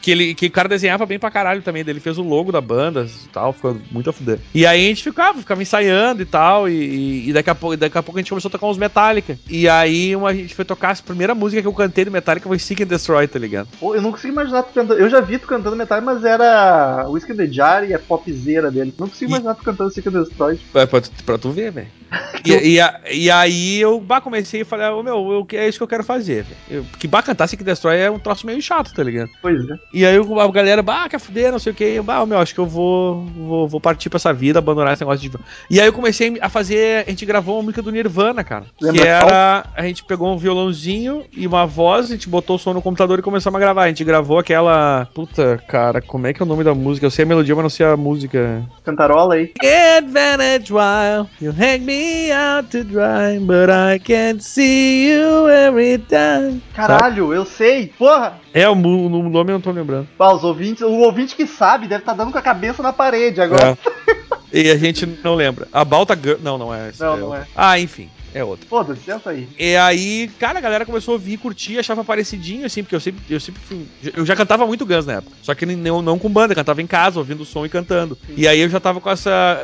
Speaker 4: Que, ele, que o cara desenhava bem pra caralho também. Ele fez o logo da banda e tal, ficou muito a fuder. E aí a gente ficava, ficava ensaiando e tal. E, e, daqui, a pouco, daqui a pouco a gente começou a tocar uns Metallica. E aí uma, a gente foi tocar. A primeira música que eu cantei do Metallica foi Seek and Destroy, tá ligado?
Speaker 3: Pô, eu não consigo imaginar tu cantando. Eu já vi tu cantando Metallica, mas era Whiskey the Jar e a popzera dele. Não consigo imaginar tu cantando Seek and Destroy.
Speaker 4: Pra, pra tu ver, velho. e, e, e, aí eu comecei a falar, oh, meu, eu, é isso que eu quero fazer. Eu, porque bah, cantar and Destroy é um troço meio chato, tá ligado?
Speaker 3: Pois é.
Speaker 4: E aí a galera, bah, quer fuder, não sei o que. Bah, meu, acho que eu vou, vou, vou partir pra essa vida, abandonar esse negócio de. E aí eu comecei a fazer. A gente gravou uma música do Nirvana, cara. Lembra que era. A gente pegou um violãozinho e uma voz, a gente botou o som no computador e começamos a gravar. A gente gravou aquela. Puta, cara, como é que é o nome da música? Eu sei a melodia, mas não sei a música.
Speaker 3: Cantarola aí.
Speaker 4: Advantage while you hang me out to dry, but I can't see you every time.
Speaker 3: Caralho, Sabe? eu sei, porra!
Speaker 4: É, o, o nome eu não tô lembrando.
Speaker 3: Ah, os ouvintes, o ouvinte que sabe deve estar tá dando com a cabeça na parede agora.
Speaker 4: É. E a gente não lembra. A Balta Girl. Não, não é.
Speaker 3: Não, não é.
Speaker 4: Ah, enfim. É outra.
Speaker 3: Foda-se, senta aí.
Speaker 4: E aí, cara, a galera começou a ouvir, curtir, achava parecidinho, assim, porque eu sempre, eu sempre fui, Eu já cantava muito Guns na época. Só que não, não com banda, cantava em casa, ouvindo o som e cantando.
Speaker 3: Sim.
Speaker 4: E aí eu já tava com essa.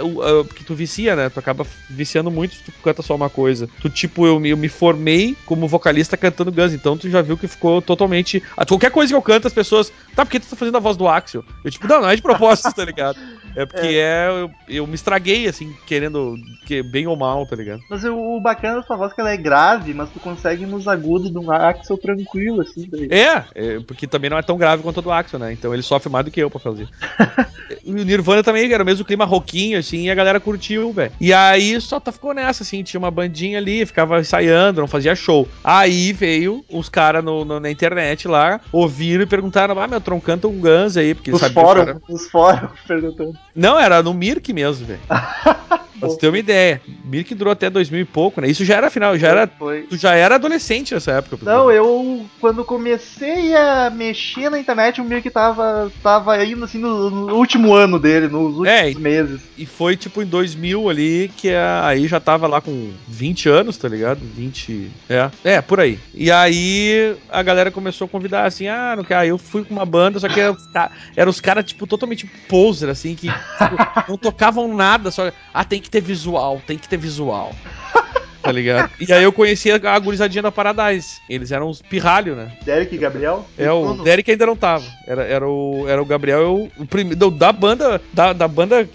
Speaker 4: Porque tu vicia, né? Tu acaba viciando muito se tu canta só uma coisa. Tu, tipo, eu, me- eu me formei como vocalista cantando Guns, então tu já viu que ficou totalmente. a- Qualquer coisa que eu canto, as pessoas. Tá, por que tu tá fazendo a voz do Axel? Eu, tipo, não, não é de propósito, tá ligado? É porque [LAUGHS] é. eu, eu me estraguei, assim, querendo. Que, bem ou mal, tá ligado?
Speaker 3: Mas o, o bacana da sua voz que ela é grave, mas tu consegue nos agudos de um Axel tranquilo, assim. Daí.
Speaker 4: É, é, porque também não é tão grave quanto o do Axel, né? Então ele sofre mais do que eu pra fazer. [LAUGHS] e o Nirvana também era o mesmo clima roquinho, assim, e a galera curtiu, velho. E aí só tá, ficou nessa, assim, tinha uma bandinha ali, ficava ensaiando, não fazia show. Aí veio os caras na internet lá, ouviram e perguntaram: Ah, meu, Tron, canta um Guns aí, porque
Speaker 3: Nos
Speaker 4: sabia que o
Speaker 3: fóruns,
Speaker 4: cara-
Speaker 3: nos fóruns, [LAUGHS] perguntando.
Speaker 4: Não, era no Mirk mesmo, velho. [LAUGHS] pra você ter uma ideia. Mirk durou até 2000 e pouco, né? Isso já era final, já era.
Speaker 3: Foi.
Speaker 4: Tu já era adolescente nessa época.
Speaker 3: Não, eu, quando comecei a mexer na internet, o Mirk tava, tava indo assim no, no último ano dele, nos últimos
Speaker 4: É,
Speaker 3: meses.
Speaker 4: E foi tipo em 2000 ali, que a- aí já tava lá com 20 anos, tá ligado? 20. É, é, por aí. E aí a galera começou a convidar assim: ah, não quer. Aí eu fui com uma banda, só que eram eram os caras, tipo, totalmente poser, assim, que tipo, não tocavam nada, só. Ah, tem que ter visual, tem que ter visual. [LAUGHS] Tá ligado? E aí eu conheci a a gurizadinha da Paradise. Eles eram uns pirralhos, né?
Speaker 3: Derek e Gabriel?
Speaker 4: É, o
Speaker 3: Tudo.
Speaker 4: Derek ainda não tava. Era, era, o, era o Gabriel, eu- o primeiro da banda, da, da banda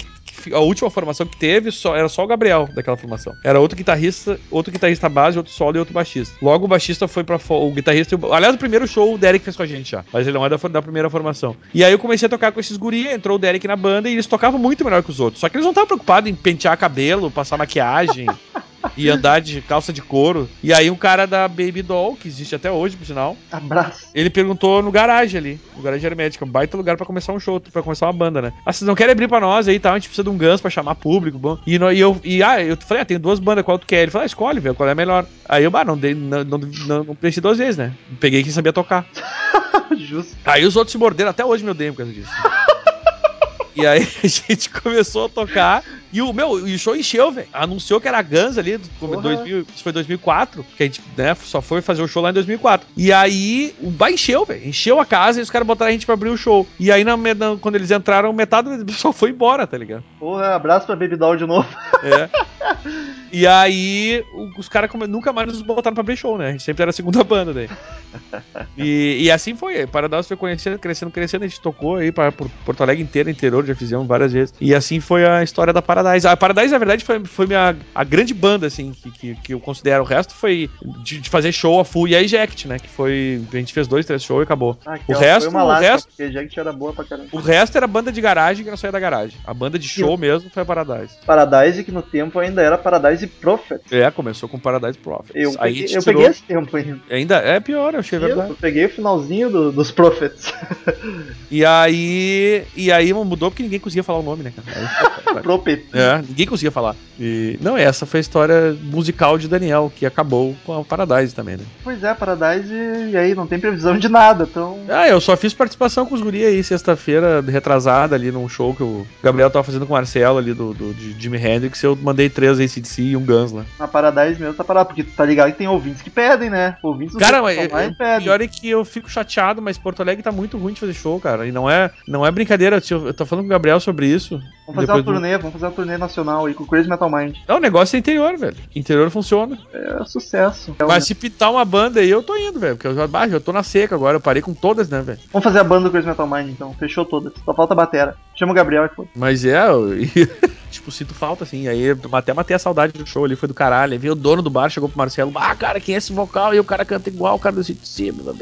Speaker 4: a última formação que teve, só, era só o Gabriel daquela formação. Era outro guitarrista, outro guitarrista base, outro solo e outro baixista. Logo o baixista foi pra fo- o guitarrista, o- aliás, o primeiro show o Derek fez com a gente já, mas ele não é da, da primeira formação. E aí eu comecei a tocar com esses guri, entrou o Derek na banda e eles tocavam muito melhor que os outros. Só que eles não estavam preocupados em pentear cabelo, passar maquiagem. [LAUGHS] E andar de calça de couro. E aí um cara da Baby Doll, que existe até hoje, por sinal,
Speaker 3: Abraço.
Speaker 4: ele perguntou no garagem ali, no garagem hermética, um baita lugar pra começar um show, pra começar uma banda, né? Ah, vocês não querem abrir pra nós aí e tal, a gente precisa de um Guns pra chamar público, bom. E, nó- e eu, e ah, eu falei, ah, tem duas bandas, qual tu quer? Ele falou, ah, escolhe, velho, qual é a melhor. Aí eu, bah, não dei, não, não, não, não pensei duas vezes, né? Peguei quem sabia tocar. [LAUGHS]
Speaker 3: Justo.
Speaker 4: Aí os outros se morderam, até hoje me odeiam por causa disso. [LAUGHS] E aí a gente [LAUGHS] começou a tocar e o meu, e o show encheu, velho. Anunciou que era Guns ali, como
Speaker 3: Porra.
Speaker 4: 2000, isso foi 2004, que a gente, né, só foi fazer o show lá em 2004. E aí o bar encheu, velho. Encheu a casa e os caras botaram a gente pra abrir o show. E aí na, na- quando eles entraram, metade do pessoal [LAUGHS] foi embora, tá ligado?
Speaker 3: Porra, abraço pra Baby Doll de novo.
Speaker 4: É. [LAUGHS] E aí, os caras nunca mais nos botaram pra abrir show, né? A gente sempre era a segunda [LAUGHS] banda daí. E, e assim foi. Paradise foi conhecendo, crescendo, crescendo. A gente tocou aí para por Porto Alegre inteiro, interior, já fizemos várias vezes. E assim foi a história da Paradise. A Paradise, na verdade, foi, foi minha, a grande banda, assim, que, que, que eu considero. O resto foi de, de fazer show a full e a Eject, né? Que foi. A gente fez dois, três shows e acabou.
Speaker 3: Aqui,
Speaker 4: O resto-
Speaker 3: foi uma
Speaker 4: o resto-
Speaker 3: porque a gente era boa pra caramba.
Speaker 4: O resto era banda de garagem que não saía da garagem. A banda de show mesmo foi a Paradise.
Speaker 3: Paradise, que no tempo ainda era Paradise Prophet.
Speaker 4: É, começou com Paradise Prophets.
Speaker 3: Eu,
Speaker 4: Aí
Speaker 3: peguei,
Speaker 4: tirou-
Speaker 3: eu peguei esse tempo ainda.
Speaker 4: Ainda é pior, eu achei verdade.
Speaker 3: Eu peguei o finalzinho do- dos Prophets. [LAUGHS]
Speaker 4: E aí. E aí mudou porque ninguém conseguia falar o nome, né, cara? [LAUGHS]
Speaker 3: Prophet.
Speaker 4: É, ninguém conseguia falar. E, não, essa foi a história musical de Daniel, que acabou com a Paradise também, né?
Speaker 3: Pois é, Paradise, e aí não tem previsão de nada, então.
Speaker 4: Ah, eu só fiz participação com os guri aí sexta-feira, retrasada, ali num show que o Gabriel tava fazendo com o Marcelo ali do, do de Jimi Hendrix. Eu mandei três ACDC e um Guns lá.
Speaker 3: Na Paradise mesmo tá parado, porque tá ligado que tem ouvintes que pedem, né? Ouvintes do
Speaker 4: Cara, mas, é,
Speaker 3: pedem.
Speaker 4: pior é que eu fico chateado, mas Porto Alegre tá muito ruim de fazer show, cara. E não é, não é brincadeira. Eu eu tô falando com o Gabriel sobre isso.
Speaker 3: Vamos fazer uma
Speaker 4: do-
Speaker 3: turnê, vamos fazer uma turnê nacional aí com o Crazy Metal Mind.
Speaker 4: Não, o negócio é interior, velho. Interior funciona.
Speaker 3: É sucesso.
Speaker 4: Mas se pitar uma banda aí, eu tô indo, velho. Porque eu já, bah, já tô na seca agora. Eu parei com todas, né, velho?
Speaker 3: Vamos fazer a banda do Crazy Metal Mind então, fechou todas. Só falta a batera. Chama o Gabriel e foi.
Speaker 4: Mas é, eu- [LAUGHS] tipo, sinto falta, assim. Aí eu até matei a saudade do show ali, foi do caralho. Aí veio o dono do bar, chegou pro Marcelo. Ah, cara, quem é esse vocal? E o cara canta igual o cara do City Cima, meu [LAUGHS]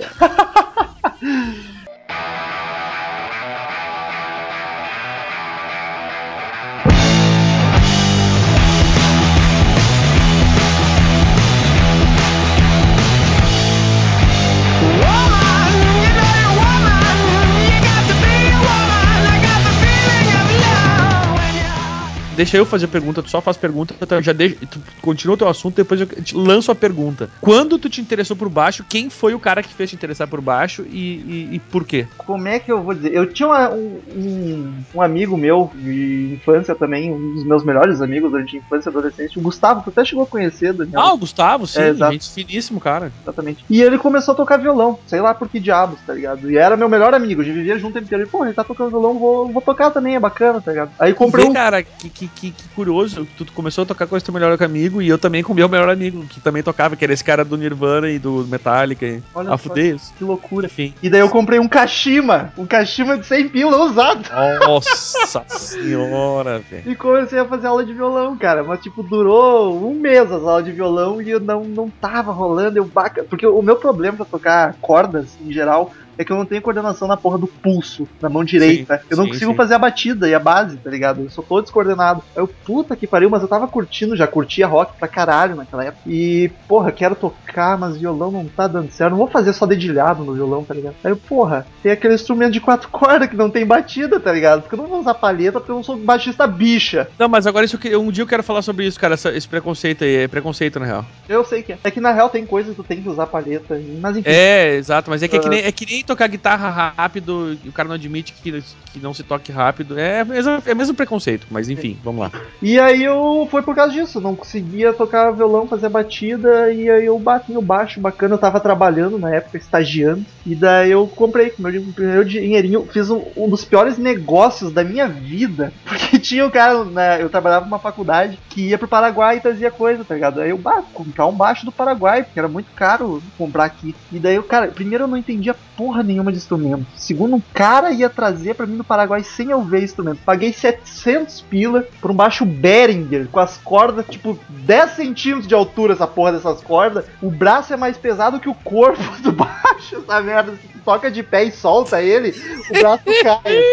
Speaker 4: deixa eu fazer pergunta, tu só faz pergunta, tu já deixa, tu continua o teu assunto, depois eu te lanço a pergunta. Quando tu te interessou por baixo, quem foi o cara que fez te interessar por baixo e, e, e por quê?
Speaker 3: Como é que eu vou dizer? Eu tinha uma- um, um, um amigo meu de infância também, um dos meus melhores amigos durante a infância e adolescência, o Gustavo, que até chegou a conhecer, Daniel.
Speaker 4: Ah, o Gustavo, sim,
Speaker 3: É, exato.
Speaker 4: gente finíssimo, cara.
Speaker 3: Exatamente. E ele começou a tocar violão, sei lá por que diabos, tá ligado? E era meu melhor amigo, a gente vivia junto o tempo inteiro. E, pô, ele tá tocando violão, vou, vou tocar também, é bacana, tá ligado? Aí comprei
Speaker 4: Vê,
Speaker 3: um.
Speaker 4: cara, que, que, que, que curioso, tu começou a tocar com esse teu melhor amigo e eu também com o meu melhor amigo, que também tocava, que era esse cara do Nirvana e do Metallica. E...
Speaker 3: Olha
Speaker 4: Ah,
Speaker 3: só.
Speaker 4: fudeios.
Speaker 3: Que loucura.
Speaker 4: Enfim.
Speaker 3: E daí eu comprei um Kashima, um Kashima de 100 pila usado.
Speaker 4: Nossa [LAUGHS] senhora, velho.
Speaker 3: E comecei a fazer aula de violão, cara. Mas, tipo, durou um mês as aulas de violão e eu não, não tava rolando. Eu baca. Porque o meu problema pra tocar cordas, em geral, é que eu não tenho coordenação na porra do pulso, na mão direita. eu não
Speaker 4: sim,
Speaker 3: consigo
Speaker 4: sim.
Speaker 3: fazer a batida e a base, tá ligado? Eu sou todo descoordenado. Aí eu, puta que pariu, mas eu tava curtindo, já curtia rock pra caralho naquela época. E, porra, quero tocar, mas violão não tá dando certo. Não vou fazer só dedilhado no violão, tá ligado? Aí eu, porra, tem aquele instrumento de quatro [LAUGHS] cordas que não tem batida, tá ligado? Porque eu não vou usar palheta porque eu não sou baixista bicha.
Speaker 4: Não, mas agora isso eu que- um dia eu quero falar sobre isso, cara, essa- esse preconceito aí, é preconceito na real.
Speaker 3: Eu sei que é. É que na real tem coisas que tu tem que usar palheta. Mas enfim.
Speaker 4: É, exato, mas é que é que
Speaker 3: Ah.
Speaker 4: nem, é que nem tocar guitarra rápido e o cara não admite que, que não se toque rápido. É, mesmo, é mesmo preconceito, mas enfim, vamos lá.
Speaker 3: E aí eu foi por causa disso. Não conseguia tocar violão, fazer batida. E aí eu bati no baixo bacana. Eu tava trabalhando na época, estagiando. E daí eu comprei com meu primeiro dinheirinho. Fiz um, um dos piores negócios da minha vida. [LAUGHS] Porque tinha um cara, né, eu trabalhava numa faculdade que ia pro Paraguai e trazia coisa, tá ligado? Aí eu, bah, comprar um baixo do Paraguai, porque era muito caro comprar aqui. E daí eu, cara, primeiro eu não entendia porra nenhuma de instrumento. Segundo, um cara ia trazer pra mim no Paraguai sem eu ver instrumento. Paguei 700 pila por um baixo Behringer, com as cordas, tipo, 10 centímetros de altura essa porra dessas cordas. O braço é mais pesado que o corpo do [LAUGHS] baixo, essa merda. Se toca de pé e solta ele, o braço cai.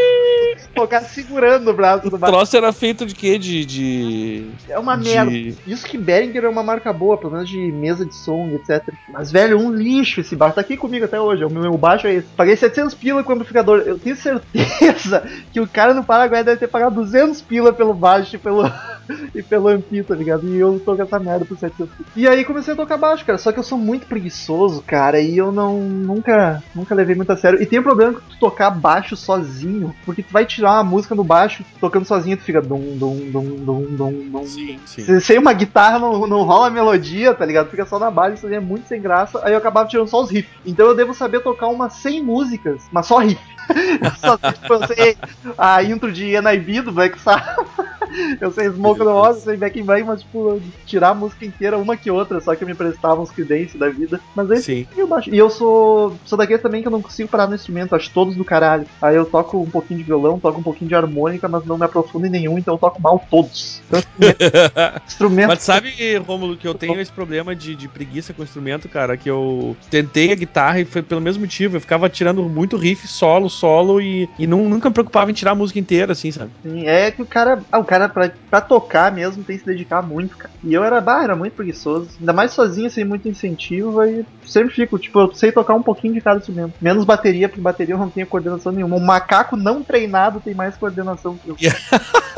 Speaker 3: Tocar segurando o braço do
Speaker 4: O
Speaker 3: baixo.
Speaker 4: troço era feito de quê? De. de...
Speaker 3: É uma
Speaker 4: de-
Speaker 3: merda. Isso que Behringer é uma marca boa, pelo menos de mesa de som, etc. Mas, velho, um lixo esse baixo. Tá aqui comigo até hoje. O meu, meu baixo é esse. Paguei 700 pila com o amplificador. Eu tenho certeza [LAUGHS] que o cara no Paraguai deve ter pagado 200 pila pelo baixo e pelo, [LAUGHS] e pelo ampli, tá ligado? E eu tô com essa merda por 700 pila. E aí comecei a tocar baixo, cara. Só que eu sou muito preguiçoso, cara. E eu não nunca, nunca levei muito a sério. E tem um problema que tu tocar baixo sozinho. Porque tu vai tirar uma música no baixo, tocando sozinho, tu fica dum, dum, dum, dum, dum, dum.
Speaker 4: Sim, sim.
Speaker 3: Se- Sem uma guitarra não, não rola a melodia, tá ligado? Fica só na base, isso aí é muito sem graça. Aí eu acabava tirando só os riffs. Então eu devo saber tocar umas 100 músicas, mas só riff. [LAUGHS] só, tipo, sei a intro de NIB do Black Sabbath. [LAUGHS] Eu sei Smoke on the Water, sei Back in Black, mas tipo, tirar a música inteira, uma que outra, só que me prestavam os Creedence da vida. Mas aí
Speaker 4: Sim.
Speaker 3: eu baixo. E eu sou, sou daquele também que eu não consigo parar no instrumento, acho todos do caralho. Aí eu toco um pouquinho de violão, toco um pouquinho de harmônica, mas não me aprofundo em nenhum, então eu toco mal todos. Então, instrumento, [LAUGHS] instrumento
Speaker 4: Mas sabe, Romulo, que eu tenho esse problema de, de preguiça com o instrumento, cara, que eu tentei a guitarra e foi pelo mesmo motivo. Eu ficava tirando muito riff, solo, solo e, e não, nunca me preocupava em tirar a música inteira, assim, sabe?
Speaker 3: Sim, é que o cara, ah, o cara pra, pra tocar mesmo tem que se dedicar muito, cara. E eu era, bah, era muito preguiçoso, ainda mais sozinho, sem muito incentivo, aí sempre fico, tipo, eu sei tocar um pouquinho de cada instrumento. Menos bateria, porque bateria eu não tenho coordenação nenhuma. Um macaco não treinado tem mais coordenação que eu. [LAUGHS]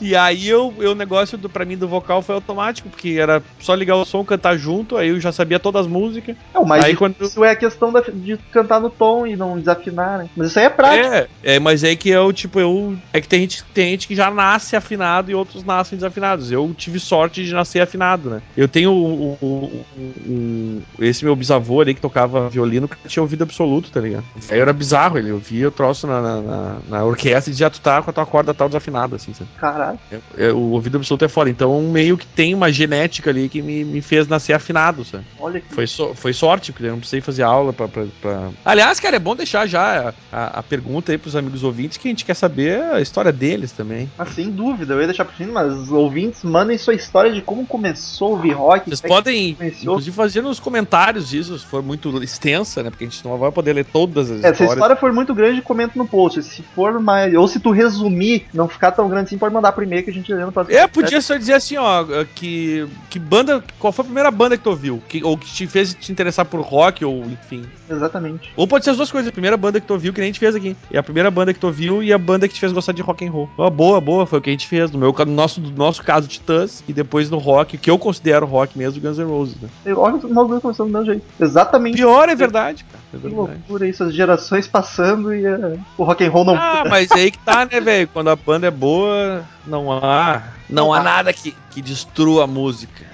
Speaker 4: E aí eu, eu, o negócio do, pra mim do vocal foi automático, porque era só ligar o som, cantar junto, aí eu já sabia todas as músicas.
Speaker 3: É, o mais
Speaker 4: Aí
Speaker 3: difícil é a questão da- de cantar no tom e não desafinar, né? Mas isso aí é prático.
Speaker 4: É, é, mas é que eu, tipo, eu. É que tem gente, tem gente que já nasce afinado e outros nascem desafinados. Eu tive sorte de nascer afinado, né? Eu tenho um, um- um- esse meu bisavô ali que tocava violino, que tinha ouvido absoluto, tá ligado? Aí era bizarro, ele ouvia o troço na, na, na- na orquestra e dizia, "Ah, tu tá com a tua corda tal desafinada, assim, sabe?
Speaker 3: Caralho.
Speaker 4: É- é- o ouvido absoluto é foda. Então, meio que tem uma genética ali que me, me fez nascer afinado, sabe?
Speaker 3: Olha que.
Speaker 4: Foi, so- foi sorte, porque eu não precisei fazer aula pra, pra, pra- Aliás, cara, é bom deixar já a, a- a pergunta aí pros amigos ouvintes, que a gente quer saber a história deles também.
Speaker 3: Mas sem dúvida, eu ia deixar pro fim, mas os ouvintes mandem sua história de como começou a ouvir rock.
Speaker 4: Vocês
Speaker 3: é
Speaker 4: podem, inclusive, fazer nos comentários isso, se for muito extensa, né? Porque a gente não vai poder ler todas as
Speaker 3: É, se a
Speaker 4: histórias.
Speaker 3: história for muito grande, comenta no post. Se for mais. Ou se tu resumir, não ficar tão grande assim, pode mandar. Primeiro que a gente lê no próximo.
Speaker 4: É, podia só dizer assim, ó, que, que banda. Qual foi a primeira banda que tu ouviu? Que, ou que te fez te interessar por rock, ou enfim.
Speaker 3: Exatamente.
Speaker 4: Ou pode ser as duas coisas. A primeira banda que tu ouviu, que nem a gente fez aqui. E a primeira banda que tu ouviu e a banda que te fez gostar de rock and roll. Uma boa, boa, foi o que a gente fez. No, meu, no, nosso, no nosso caso, Titãs. E depois no rock, que eu considero rock mesmo, Guns N' Roses, né?
Speaker 3: Eu, olha, nós dois começamos do mesmo jeito. Exatamente.
Speaker 4: Pior é verdade, cara. É
Speaker 3: Que loucura isso, as gerações passando e eh, o rock and roll não.
Speaker 4: Ah, [LAUGHS] mas aí que tá, né, velho? Quando a banda é boa, não há. Não há nada que, que destrua a música.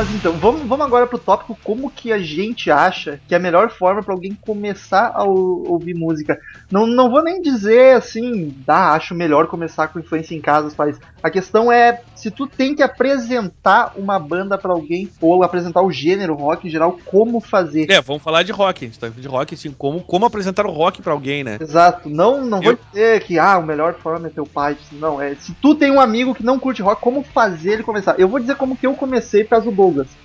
Speaker 3: Mas então, vamos, vamos agora pro tópico como que a gente acha que é a melhor forma pra alguém começar a ou- ouvir música. Não, não vou nem dizer assim, ah, acho melhor começar com influência em casa, os pais. A questão é se tu tem que apresentar uma banda pra alguém ou apresentar o gênero rock em geral, como fazer.
Speaker 4: É, vamos falar de rock. A gente tá de rock, assim, como, como apresentar o rock pra alguém, né?
Speaker 3: Exato, não, não vou
Speaker 4: Eu-
Speaker 3: dizer que ah, a melhor forma é teu pai. Não, é se tu tem um amigo que não curte rock, como fazer ele começar? Eu vou dizer como que eu comecei por causa do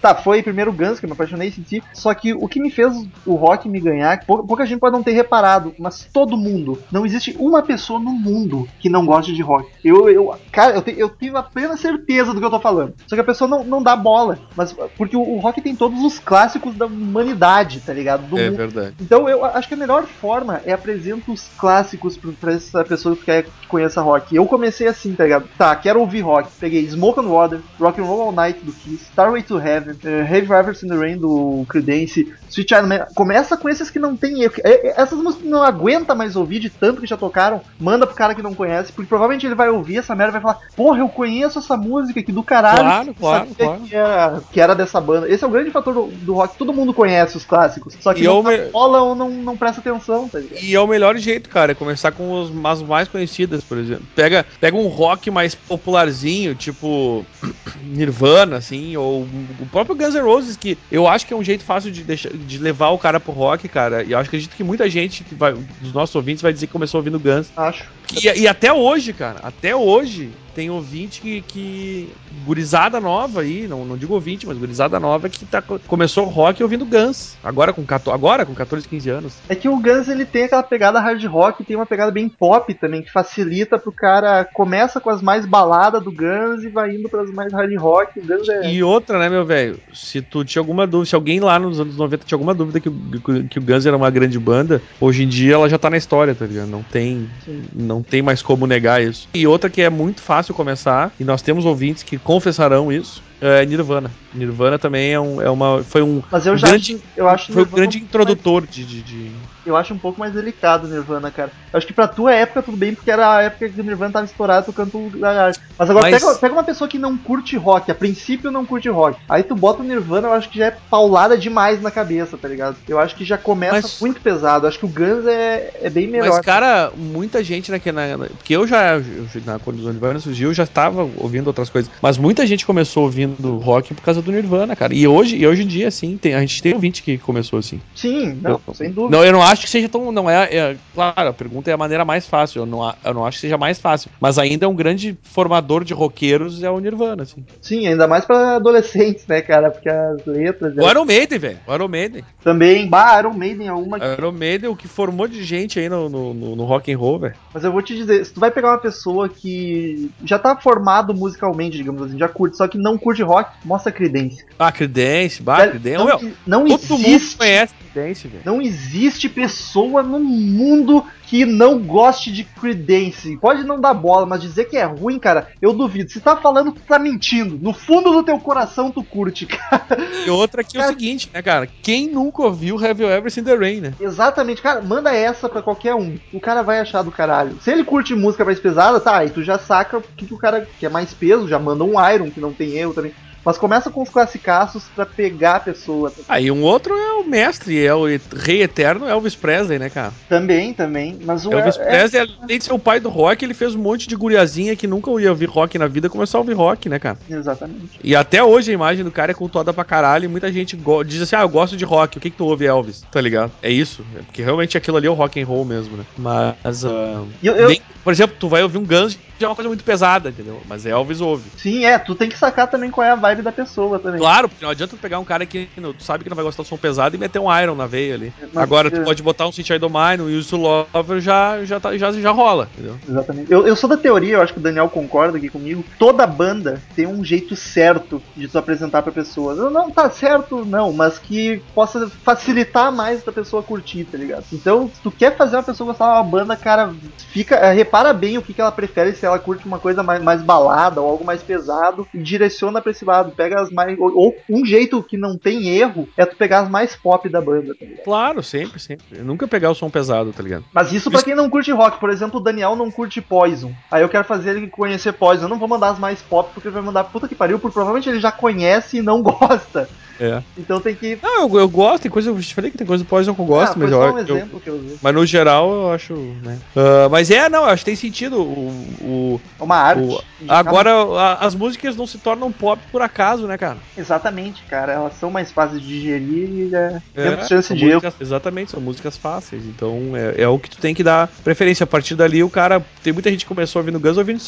Speaker 3: Tá, foi primeiro o Guns, que eu me apaixonei e si, só que o que me fez o rock me ganhar, pou- pouca gente pode não ter reparado, mas todo mundo, não existe uma pessoa no mundo que não goste de rock. Eu, eu cara, eu, te- eu tive a plena certeza do que eu tô falando. Só que a pessoa não, não dá bola, mas porque o, o rock tem todos os clássicos da humanidade, tá ligado? Do
Speaker 4: É
Speaker 3: mundo.
Speaker 4: verdade.
Speaker 3: Então eu acho que a melhor forma é apresenta os clássicos pra- essa pessoa que quer que conheça rock. Eu comecei assim, tá ligado? Tá, quero ouvir rock. Peguei Smoke and Water, Rock and Roll All Night do Kiss, Starway to Heaven, eh, Heavy Rivers in the Rain do Creedence, Sweet Child Man. Começa com esses que não tem erro. É, é, Essas músicas não aguenta mais ouvir de tanto que já tocaram. Manda pro cara que não conhece, porque provavelmente ele vai ouvir essa merda e vai falar: Porra, eu conheço essa música aqui do caralho.
Speaker 4: Claro, claro, claro.
Speaker 3: Que, era, que era dessa banda. Esse é o grande fator do, do rock. Todo mundo conhece os clássicos. Só que
Speaker 4: E
Speaker 3: não dá
Speaker 4: me-
Speaker 3: bola ou não, não presta atenção, tá?
Speaker 4: E é o melhor jeito, cara, é começar com os, as mais conhecidas, por exemplo. Pega, pega um rock mais popularzinho, tipo [CLEARS THROAT] Nirvana, assim, ou o próprio Guns N' Roses, que eu acho que é um jeito fácil de, deixar, de levar o cara pro rock, cara. E eu acho que acredito que muita gente que vai, dos nossos ouvintes vai dizer que começou ouvindo Guns.
Speaker 3: Acho.
Speaker 4: E, e até hoje, cara, até hoje tem ouvinte que, que gurizada nova aí, não, não digo ouvinte, mas gurizada nova que tá, começou rock ouvindo Guns. Agora com, 14, agora com 14, 15 anos.
Speaker 3: É que o Guns ele tem aquela pegada hard rock, tem uma pegada bem pop também, que facilita pro cara. Começa com as mais baladas do Guns e vai indo pras mais hard rock. O Guns é.
Speaker 4: E outra, né, meu velho? Se tu tinha alguma dúvida, se alguém lá nos anos 90 tinha alguma dúvida que, o- que o Guns era uma grande banda, hoje em dia ela já tá na história, tá ligado? Não tem,
Speaker 3: Sim.
Speaker 4: não tem mais como negar isso. E outra que é muito fácil começar, e nós temos ouvintes que confessarão isso, é Nirvana. Nirvana também é, um, é uma. Foi um.
Speaker 3: Mas eu já
Speaker 4: grande,
Speaker 3: acho, eu acho
Speaker 4: foi um grande
Speaker 3: um pouco mais-
Speaker 4: introdutor de, de,
Speaker 3: eu acho um pouco mais delicado o Nirvana, cara. Eu acho que pra tua época tudo bem, porque era a época que o Nirvana tava estourado tocando. Mas agora
Speaker 4: Mas-
Speaker 3: pega, pega uma pessoa que não curte rock, a princípio não curte rock. Aí tu bota o Nirvana, eu acho que já é paulada demais na cabeça, tá ligado? Eu acho que já começa
Speaker 4: Mas-
Speaker 3: muito pesado. Eu acho que o Guns é, é bem melhor.
Speaker 4: Mas, cara, muita gente naquela. Na, porque eu já, eu, na, quando o Nirvana surgiu, eu já estava ouvindo outras coisas. Mas muita gente começou ouvindo rock por causa do Nirvana, cara. E hoje, e hoje em dia, assim, tem, a gente tem ouvinte que começou assim.
Speaker 3: Sim, não,
Speaker 4: Eu-
Speaker 3: sem dúvida.
Speaker 4: Não, eu não acho que seja tão. Não é, é- Claro, a pergunta é a maneira mais fácil. Eu não, eu não acho que seja mais fácil. Mas ainda é um grande formador de roqueiros é o Nirvana, assim.
Speaker 3: Sim, ainda mais pra adolescentes, né, cara? Porque as letras.
Speaker 4: O Iron Maiden, velho. O Iron Maiden.
Speaker 3: Também, bah, Iron Maiden é uma.
Speaker 4: Iron Maiden, o que formou de gente aí no, no, no, no rock and roll, velho.
Speaker 3: Mas eu vou te dizer, se tu vai pegar uma pessoa que já tá formado musicalmente, digamos assim, já curte, só que não curte rock, mostra Creedence.
Speaker 4: Ah, Creedence, bah, Creedence.
Speaker 3: não,
Speaker 4: Meu,
Speaker 3: não
Speaker 4: todo mundo
Speaker 3: existe.
Speaker 4: conhece Creedence, velho.
Speaker 3: Não existe pessoa no mundo que não goste de Creedence. Pode não dar bola, mas dizer que é ruim, cara, eu duvido. Se tá falando, tu tá mentindo. No fundo do teu coração, tu curte, [LAUGHS] cara.
Speaker 4: E outra que é o
Speaker 3: Cara-
Speaker 4: seguinte, né, cara? Quem nunca ouviu Have You Ever Seen the Rain, né?
Speaker 3: Exatamente, cara, manda essa pra qualquer um. O cara vai achar do caralho. Se ele curte música mais pesada, tá, aí tu já saca o que, que o cara que é mais peso, já manda um Iron, que não tem erro também. Mas começa com os classicaços pra pegar a pessoa.
Speaker 4: Aí um outro é o mestre, é o rei eterno Elvis Presley, né, cara?
Speaker 3: Também, também. Mas o
Speaker 4: Elvis
Speaker 3: é-
Speaker 4: Presley, além de ser o pai do rock, ele fez um monte de guriazinha que nunca ia ouvir rock na vida, começou a ouvir rock, né, cara?
Speaker 3: Exatamente.
Speaker 4: E até hoje a imagem do cara é cultuada pra caralho e muita gente diz assim, ah, eu gosto de rock, o que que tu ouve, Elvis? Tá ligado? É isso, é porque realmente aquilo ali é o rock and roll mesmo, né? Mas, ah,
Speaker 3: E eu- eu-
Speaker 4: nem- por exemplo, tu vai ouvir um Guns, já é uma coisa muito pesada, entendeu? Mas Elvis ouve.
Speaker 3: Sim, é, tu tem que sacar também qual é a vibe da pessoa também.
Speaker 4: Claro, porque não adianta tu pegar um cara que não- tu sabe que não vai gostar do som pesado e meter um Iron na veia ali.
Speaker 3: Mas,
Speaker 4: Agora,
Speaker 3: é,
Speaker 4: tu pode botar um City I Don't Mind, um Use Lover, já, já, tá, já, já rola, entendeu?
Speaker 3: Exatamente. Eu, eu sou da teoria, eu acho que o Daniel concorda aqui comigo. Toda banda tem um jeito certo de tu apresentar pra pessoa. Não, não tá certo, não, mas que possa facilitar mais pra pessoa curtir, tá ligado? Então, se tu quer fazer uma pessoa gostar de uma banda, cara, fica, eh, repara bem o que, que ela prefere, se ela curte uma coisa mais, mais balada ou algo mais pesado, e direciona pra esse lado. Pega as mais. Ou, ou um jeito que não tem erro é tu pegar as mais pop da banda, tá ligado?
Speaker 4: Claro, sempre, sempre. Eu nunca pegar o som pesado, tá ligado?
Speaker 3: Mas isso pra
Speaker 4: Isso-
Speaker 3: quem não curte rock, por exemplo, o Daniel não curte Poison. Aí eu quero fazer ele conhecer Poison. Eu não vou mandar as mais pop porque ele vai mandar puta que pariu, porque provavelmente ele já conhece e não [LAUGHS] gosta.
Speaker 4: É.
Speaker 3: Então tem que.
Speaker 4: Não, eu, eu gosto, tem coisa, eu te falei que tem coisa do Poison que eu gosto,
Speaker 3: ah,
Speaker 4: mas eu,
Speaker 3: só um
Speaker 4: eu-
Speaker 3: exemplo que eu
Speaker 4: mas no geral eu acho, né? Ah, mas é, não, eu acho que tem sentido. O, o-
Speaker 3: É uma arte.
Speaker 4: o- agora a- as músicas não se tornam pop por acaso, né, cara?
Speaker 3: Exatamente, cara. Elas são mais fáceis de digerir e é, menos
Speaker 4: É,
Speaker 3: chance de erro.
Speaker 4: músicas- Exatamente, são músicas fáceis. Então é, é o que tu tem que dar preferência. A partir dali, o cara. Tem muita gente que começou ouvindo Guns ouvindo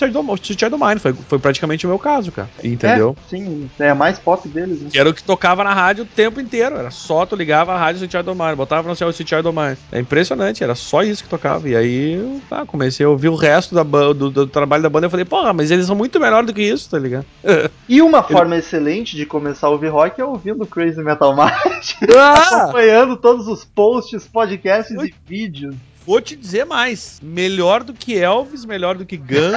Speaker 4: do Mine. Foi, foi praticamente o meu caso, cara. Entendeu?
Speaker 3: É, sim, é a mais pop deles. Né?
Speaker 4: Era o que tocava na rádio o tempo inteiro. Era só tu ligava a rádio City do Mine, botava no céu City do Mine. É impressionante, era só isso que tocava. E aí eu ah, comecei a ouvir o resto da do, do trabalho da banda. Eu falei, porra, mas eles são muito melhor do que isso, tá ligado?
Speaker 3: E uma [LAUGHS] forma excelente de começar a ouvir rock é ouvindo Crazy Metal Mind,
Speaker 4: Ah! [LAUGHS]
Speaker 3: acompanhando todos os posts, podcasts e vídeos.
Speaker 4: Vou te dizer mais. Melhor do que Elvis, melhor do que Guns.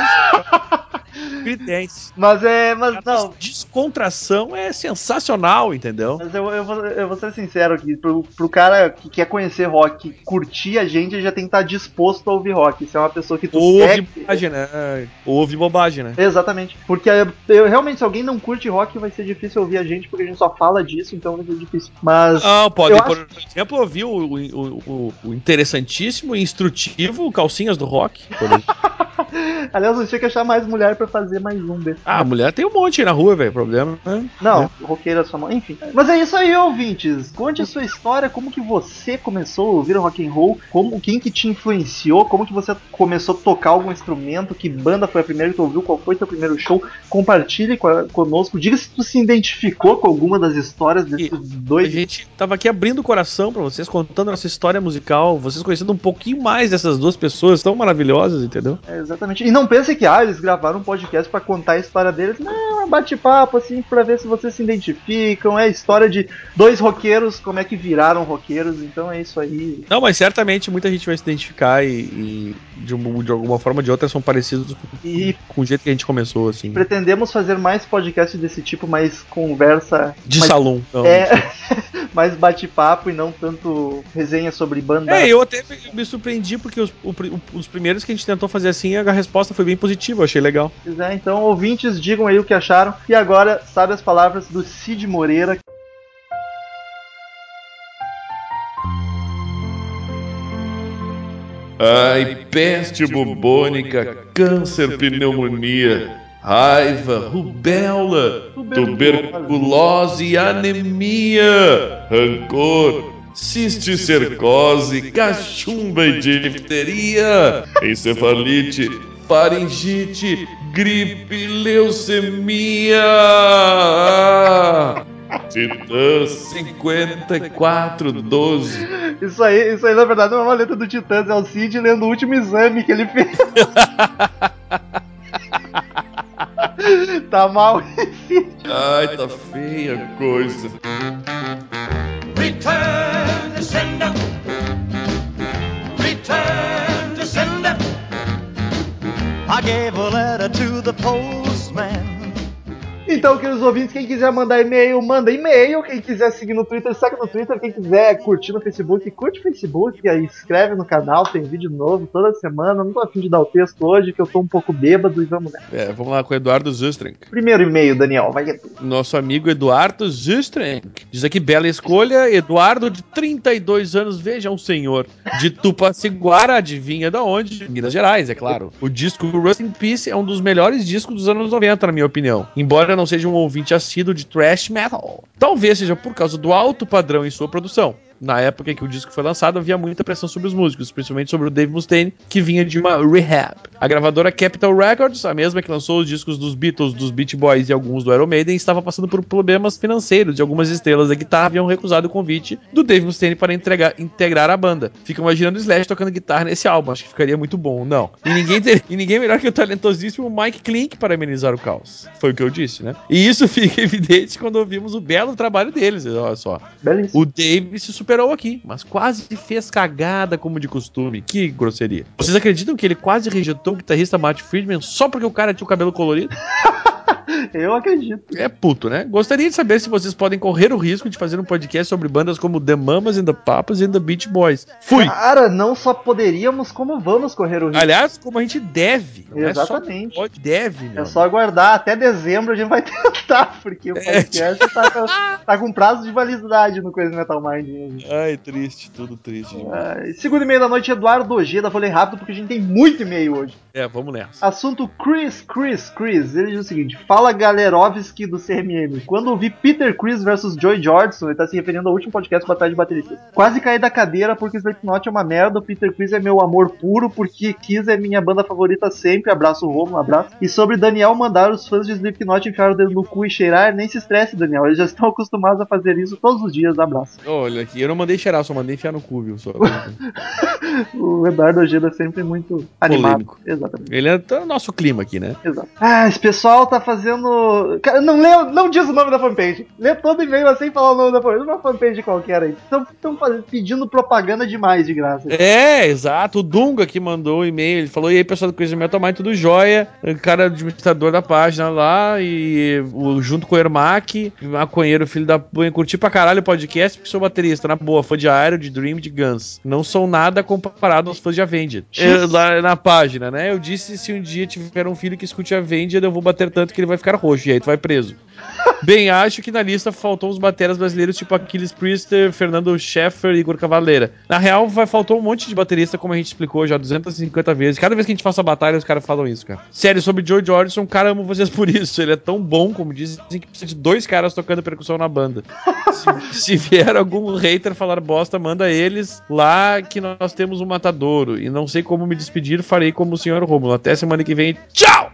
Speaker 4: Creedence. [LAUGHS]
Speaker 3: Mas é. Mas
Speaker 4: A
Speaker 3: não,
Speaker 4: descontração é sensacional, entendeu?
Speaker 3: Mas eu, eu, vou, eu vou ser sincero aqui, pro, pro cara que quer conhecer rock, curtir a gente, ele já tem que estar disposto a ouvir rock. Se é uma pessoa que tu
Speaker 4: Ouve bobagem, né? Ouve bobagem, né?
Speaker 3: Exatamente. Porque eu, realmente, se alguém não curte rock, vai ser difícil ouvir a gente, porque a gente só fala disso, então vai ser difícil. Mas.
Speaker 4: Não, pode,
Speaker 3: Eu
Speaker 4: por exemplo, ouvir o, o, o- o interessantíssimo instrutivo Calcinhas do Rock. [LAUGHS]
Speaker 3: Aliás, eu tinha que achar mais mulher pra fazer mais um desse.
Speaker 4: ah, mulher tem um monte aí na rua, velho. Problema, né?
Speaker 3: Não, roqueira sua mão, enfim. Mas é isso aí, ouvintes. Conte a sua história, como que você começou a ouvir rock and roll, como quem que te influenciou, como que você começou a tocar algum instrumento, que banda foi a primeira que tu ouviu, qual foi teu primeiro show. Compartilhe com a- conosco. Diga se tu se identificou com alguma das histórias desses
Speaker 4: A
Speaker 3: dois.
Speaker 4: gente tava aqui abrindo o coração pra vocês, contando nossa história musical, vocês conhecendo um pouquinho mais dessas duas pessoas tão maravilhosas, entendeu?
Speaker 3: É, exatamente. E não pense que ah, eles gravaram um podcast pra contar a história deles. Não, é bate-papo assim pra ver se vocês se identificam. É a história de dois roqueiros, como é que viraram roqueiros. Então é isso aí.
Speaker 4: Não, mas certamente muita gente vai se identificar e, e de, um- de alguma forma ou de outra são parecidos
Speaker 3: E
Speaker 4: com o jeito que a gente começou, assim.
Speaker 3: pretendemos fazer mais podcasts desse tipo, mais conversa.
Speaker 4: De
Speaker 3: mais,
Speaker 4: salão. Não,
Speaker 3: É, [LAUGHS] mais bate-papo e não tanto resenha sobre banda.
Speaker 4: É, eu até me- surpreendi porque os, o os primeiros que a gente tentou fazer assim, a resposta foi bem positiva, achei legal.
Speaker 3: Pois é, então, ouvintes, digam aí o que acharam. E agora, sabe as palavras do Cid Moreira.
Speaker 6: Ai, peste bubônica, câncer, pneumonia, raiva, rubéola, tuberculose, anemia, rancor, cisticercose, cachumba e difteria, encefalite, faringite, gripe, leucemia. Titã 5412.
Speaker 3: Isso aí, isso aí na verdade não é uma letra do Titãs, é o Cid lendo o último exame que ele fez. [LAUGHS] tá mal esse.
Speaker 6: Ai, tá feia a coisa.
Speaker 5: Return to sender. Return. I gave a letter to the postman.
Speaker 3: Então, queridos ouvintes, quem quiser mandar e-mail, manda e-mail. Quem quiser seguir no Twitter, segue no Twitter. Quem quiser curtir no Facebook, curte o Facebook. Aí inscreve no canal, tem vídeo novo toda semana. Não tô afim de dar o texto hoje, que eu tô um pouco bêbado e vamos nessa.
Speaker 4: É, vamos lá com o Eduardo Zustrenk.
Speaker 3: Primeiro e-mail, Daniel, vai que.
Speaker 4: Nosso amigo Eduardo Zustrenk. Diz aqui, bela escolha, Eduardo, de 32 anos, veja um senhor. De Tupaciguara, adivinha da onde? Minas Gerais, é claro. O disco Rust in Peace é um dos melhores discos dos anos 90, na minha opinião. Embora não seja um ouvinte assíduo de thrash metal. Talvez seja por causa do alto padrão em sua produção. Na época em que o disco foi lançado, havia muita pressão sobre os músicos, principalmente sobre o Dave Mustaine, que vinha de uma rehab. A gravadora Capitol Records, a mesma que lançou os discos dos Beatles, dos Beach Boys e alguns do Iron Maiden, estava passando por problemas financeiros e algumas estrelas da guitarra haviam recusado o convite do Dave Mustaine para entregar, integrar a banda. Fica imaginando o Slash tocando guitarra nesse álbum, acho que ficaria muito bom. Não. E ninguém, [LAUGHS] ter, e ninguém melhor que o talentosíssimo Mike Klink para amenizar o caos. Foi o que eu disse, né? E isso [LAUGHS] fica evidente quando ouvimos o belo trabalho deles, olha só.
Speaker 3: Belíssimo.
Speaker 4: O Dave se superou aqui, mas quase fez cagada como de costume. Que grosseria. Vocês acreditam que ele quase rejeitou o guitarrista Matt Friedman só porque o cara tinha o cabelo colorido? [LAUGHS] [LAUGHS]
Speaker 3: Eu acredito.
Speaker 4: É puto, né? Gostaria de saber se vocês podem correr o risco de fazer um podcast sobre bandas como The Mamas and the Papas e The Beach Boys. Fui!
Speaker 3: Cara, não só poderíamos, como vamos correr o risco.
Speaker 4: Aliás, como a gente deve. É
Speaker 3: Exatamente.
Speaker 4: pode, deve, meu.
Speaker 3: É só aguardar até dezembro, a gente vai [LAUGHS] tentar, porque o podcast tá, com, tá com prazo de validade no Crazy Metal Mind. mesmo.
Speaker 4: Ai, triste, tudo triste.
Speaker 3: Ai, segundo e-mail da noite, Eduardo Ojeda. Vou ler rápido porque a gente tem muito e-mail hoje.
Speaker 4: É, vamos nessa.
Speaker 3: Assunto Chris, Chris, Chris. Ele diz o seguinte: Fala Galerovski do CMM. Quando ouvi Peter Chris versus Joy Jordison, ele tá se referindo ao último podcast Batalha de Bateristas. Quase caí da cadeira porque Slipknot é uma merda. O Peter Chris é meu amor puro porque Kiss é minha banda favorita sempre. Abraço, Romulo, abraço. E sobre Daniel mandar os fãs de Slipknot enfiar o dedo no cu e cheirar, nem se estresse, Daniel. Eles já estão [LAUGHS] acostumados a fazer isso todos os dias. Abraço.
Speaker 4: Olha aqui, eu não mandei cheirar, só mandei enfiar no cu, viu? Só. [LAUGHS]
Speaker 3: O Eduardo Ojeda é sempre muito animado.
Speaker 4: Polêmico.
Speaker 3: Exatamente.
Speaker 4: Ele é tá no nosso clima aqui, né?
Speaker 3: Exato. Ah, esse pessoal tá fazendo. Cara, não lê, não diz o nome da fanpage. Lê todo e-mail assim sem falar o nome da fanpage. Uma fanpage qualquer aí. Estão pedindo propaganda demais de graça.
Speaker 4: É, exato. O Dunga que mandou o e-mail, ele falou: e aí, pessoal do Crazy Metal Mind, tudo jóia. O cara administrador da página lá, e o- junto com o Ermac, maconheiro, filho da curti pra caralho o podcast, porque sou baterista, na boa, fã de Aero, de Dream, de Guns. Não sou nada comparado aos fãs de Avenged. Lá na página, né? Eu disse: se um dia tiver um filho que escute Avenged, eu vou bater tanto que ele vai ficar roxo, e aí tu vai preso. Bem, acho que na lista faltou uns bateras brasileiros tipo Aquiles Priester, Fernando Scheffer e Igor Cavaleira. Na real, vai, faltou um monte de baterista, como a gente explicou já 250 vezes. Cada vez que a gente faz batalha, os caras falam isso, cara. Sério, sobre Joe Jordison, cara, amo vocês por isso. Ele é tão bom, como dizem, que precisa de dois caras tocando percussão na banda. se, se vier algum hater falar bosta, manda eles lá que nós temos um matadouro. E não sei como me despedir, farei como o senhor Rômulo. Até semana que vem. Tchau!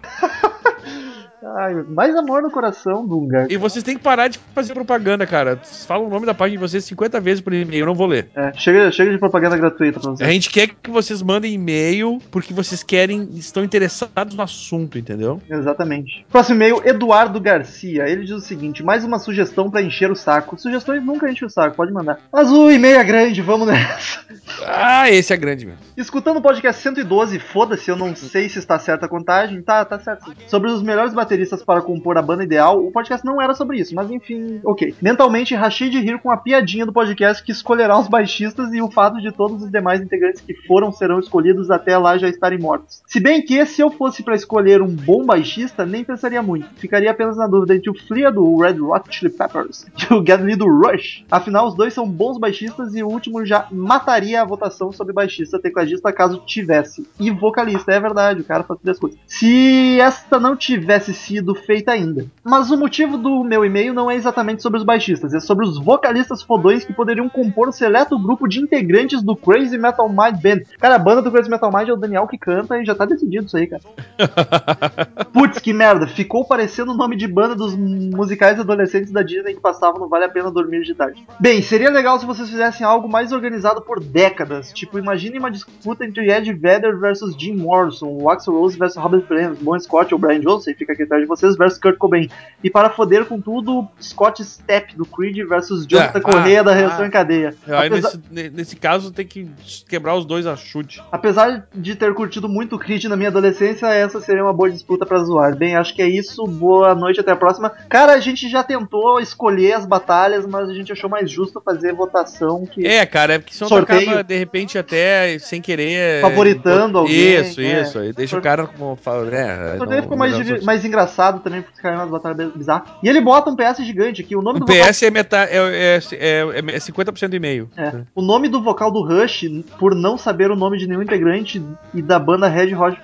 Speaker 3: Ai, mais amor no coração, Dunga.
Speaker 4: E vocês têm que parar de fazer propaganda, cara. Falam o nome da página de vocês 50 vezes por e-mail, eu não vou ler.
Speaker 3: É, chega, chega de propaganda gratuita pra
Speaker 4: A
Speaker 3: vocês.
Speaker 4: gente quer que vocês mandem e-mail porque vocês querem, estão interessados no assunto, entendeu?
Speaker 3: Exatamente. Próximo e-mail, Eduardo Garcia. Ele diz o seguinte: mais uma sugestão pra encher o saco. Sugestões nunca enchem o saco, pode mandar. Mas o e-mail é grande, vamos [LAUGHS] nessa.
Speaker 4: Ah, esse é grande mesmo.
Speaker 3: Escutando o podcast 112, foda-se, eu não sei se está certa a contagem. Tá, tá certo. Sobre os melhores bateristas para compor a banda ideal, o podcast não era sobre isso, mas enfim, ok. Mentalmente, rachei de rir com a piadinha do podcast que escolherá os baixistas e o fato de todos os demais integrantes que foram serão escolhidos até lá já estarem mortos. Se bem que, se eu fosse para escolher um bom baixista, nem pensaria muito. Ficaria apenas na dúvida entre o Flea do Red Hot Chili Peppers [LAUGHS] e o Lee do Rush. Afinal, os dois são bons baixistas e o último já mataria a votação sobre baixista, tecladista, caso tivesse. E vocalista, é verdade, o cara faz três coisas. Se esta não tivesse sido feita ainda. Mas o motivo do meu e-mail não é exatamente sobre os baixistas, é sobre os vocalistas fodões que poderiam compor o seleto grupo de integrantes do Crazy Metal Mind Band. Cara, a banda do Crazy Metal Mind é o Daniel que canta e já tá decidido isso aí, cara. [LAUGHS] Putz, que merda, ficou parecendo o nome de banda dos musicais adolescentes da Disney que passavam no Vale a Pena Dormir de Tarde. Bem, seria legal se vocês fizessem algo mais organizado por décadas. Tipo, imagine uma disputa entre Ed Vedder versus Jim Morrison, o Axl Rose versus Robert Plant, Bon Scott ou Brian Johnson, fica aqui atrás de vocês, versus Kurt Cobain. E para foder com tudo, Scott Stepp do Creed versus Jonathan
Speaker 4: Ah,
Speaker 3: Correia da
Speaker 4: ah,
Speaker 3: Reação
Speaker 4: ah.
Speaker 3: em Cadeia.
Speaker 4: Aí
Speaker 3: Apesar-
Speaker 4: nesse, ne- nesse caso tem que quebrar os dois a chute.
Speaker 3: Apesar de ter curtido muito o Creed na minha adolescência, essa seria uma boa disputa pra zoar. Bem, acho que é isso. Boa noite, até a próxima. Cara, a gente já tentou escolher as batalhas, mas a gente achou mais justo fazer votação que.
Speaker 4: É, cara, é porque senão tu
Speaker 3: Sorteio.
Speaker 4: acaba, de repente, até sem querer.
Speaker 3: Favoritando alguém,
Speaker 4: Isso,
Speaker 3: é.
Speaker 4: isso. Deixa
Speaker 3: Sor-
Speaker 4: o cara como. É,
Speaker 3: O torneio
Speaker 4: não-
Speaker 3: ficou mais, mais engraçado também, porque ficaram umas batalhas bizarras. E ele bota um PS gigante aqui. O nome
Speaker 4: O
Speaker 3: do vocal.
Speaker 4: PS é, metade, é, é, é, é 50% e meio.
Speaker 3: É. O nome do vocal do Rush, por não saber o nome de nenhum integrante e da banda Red Hot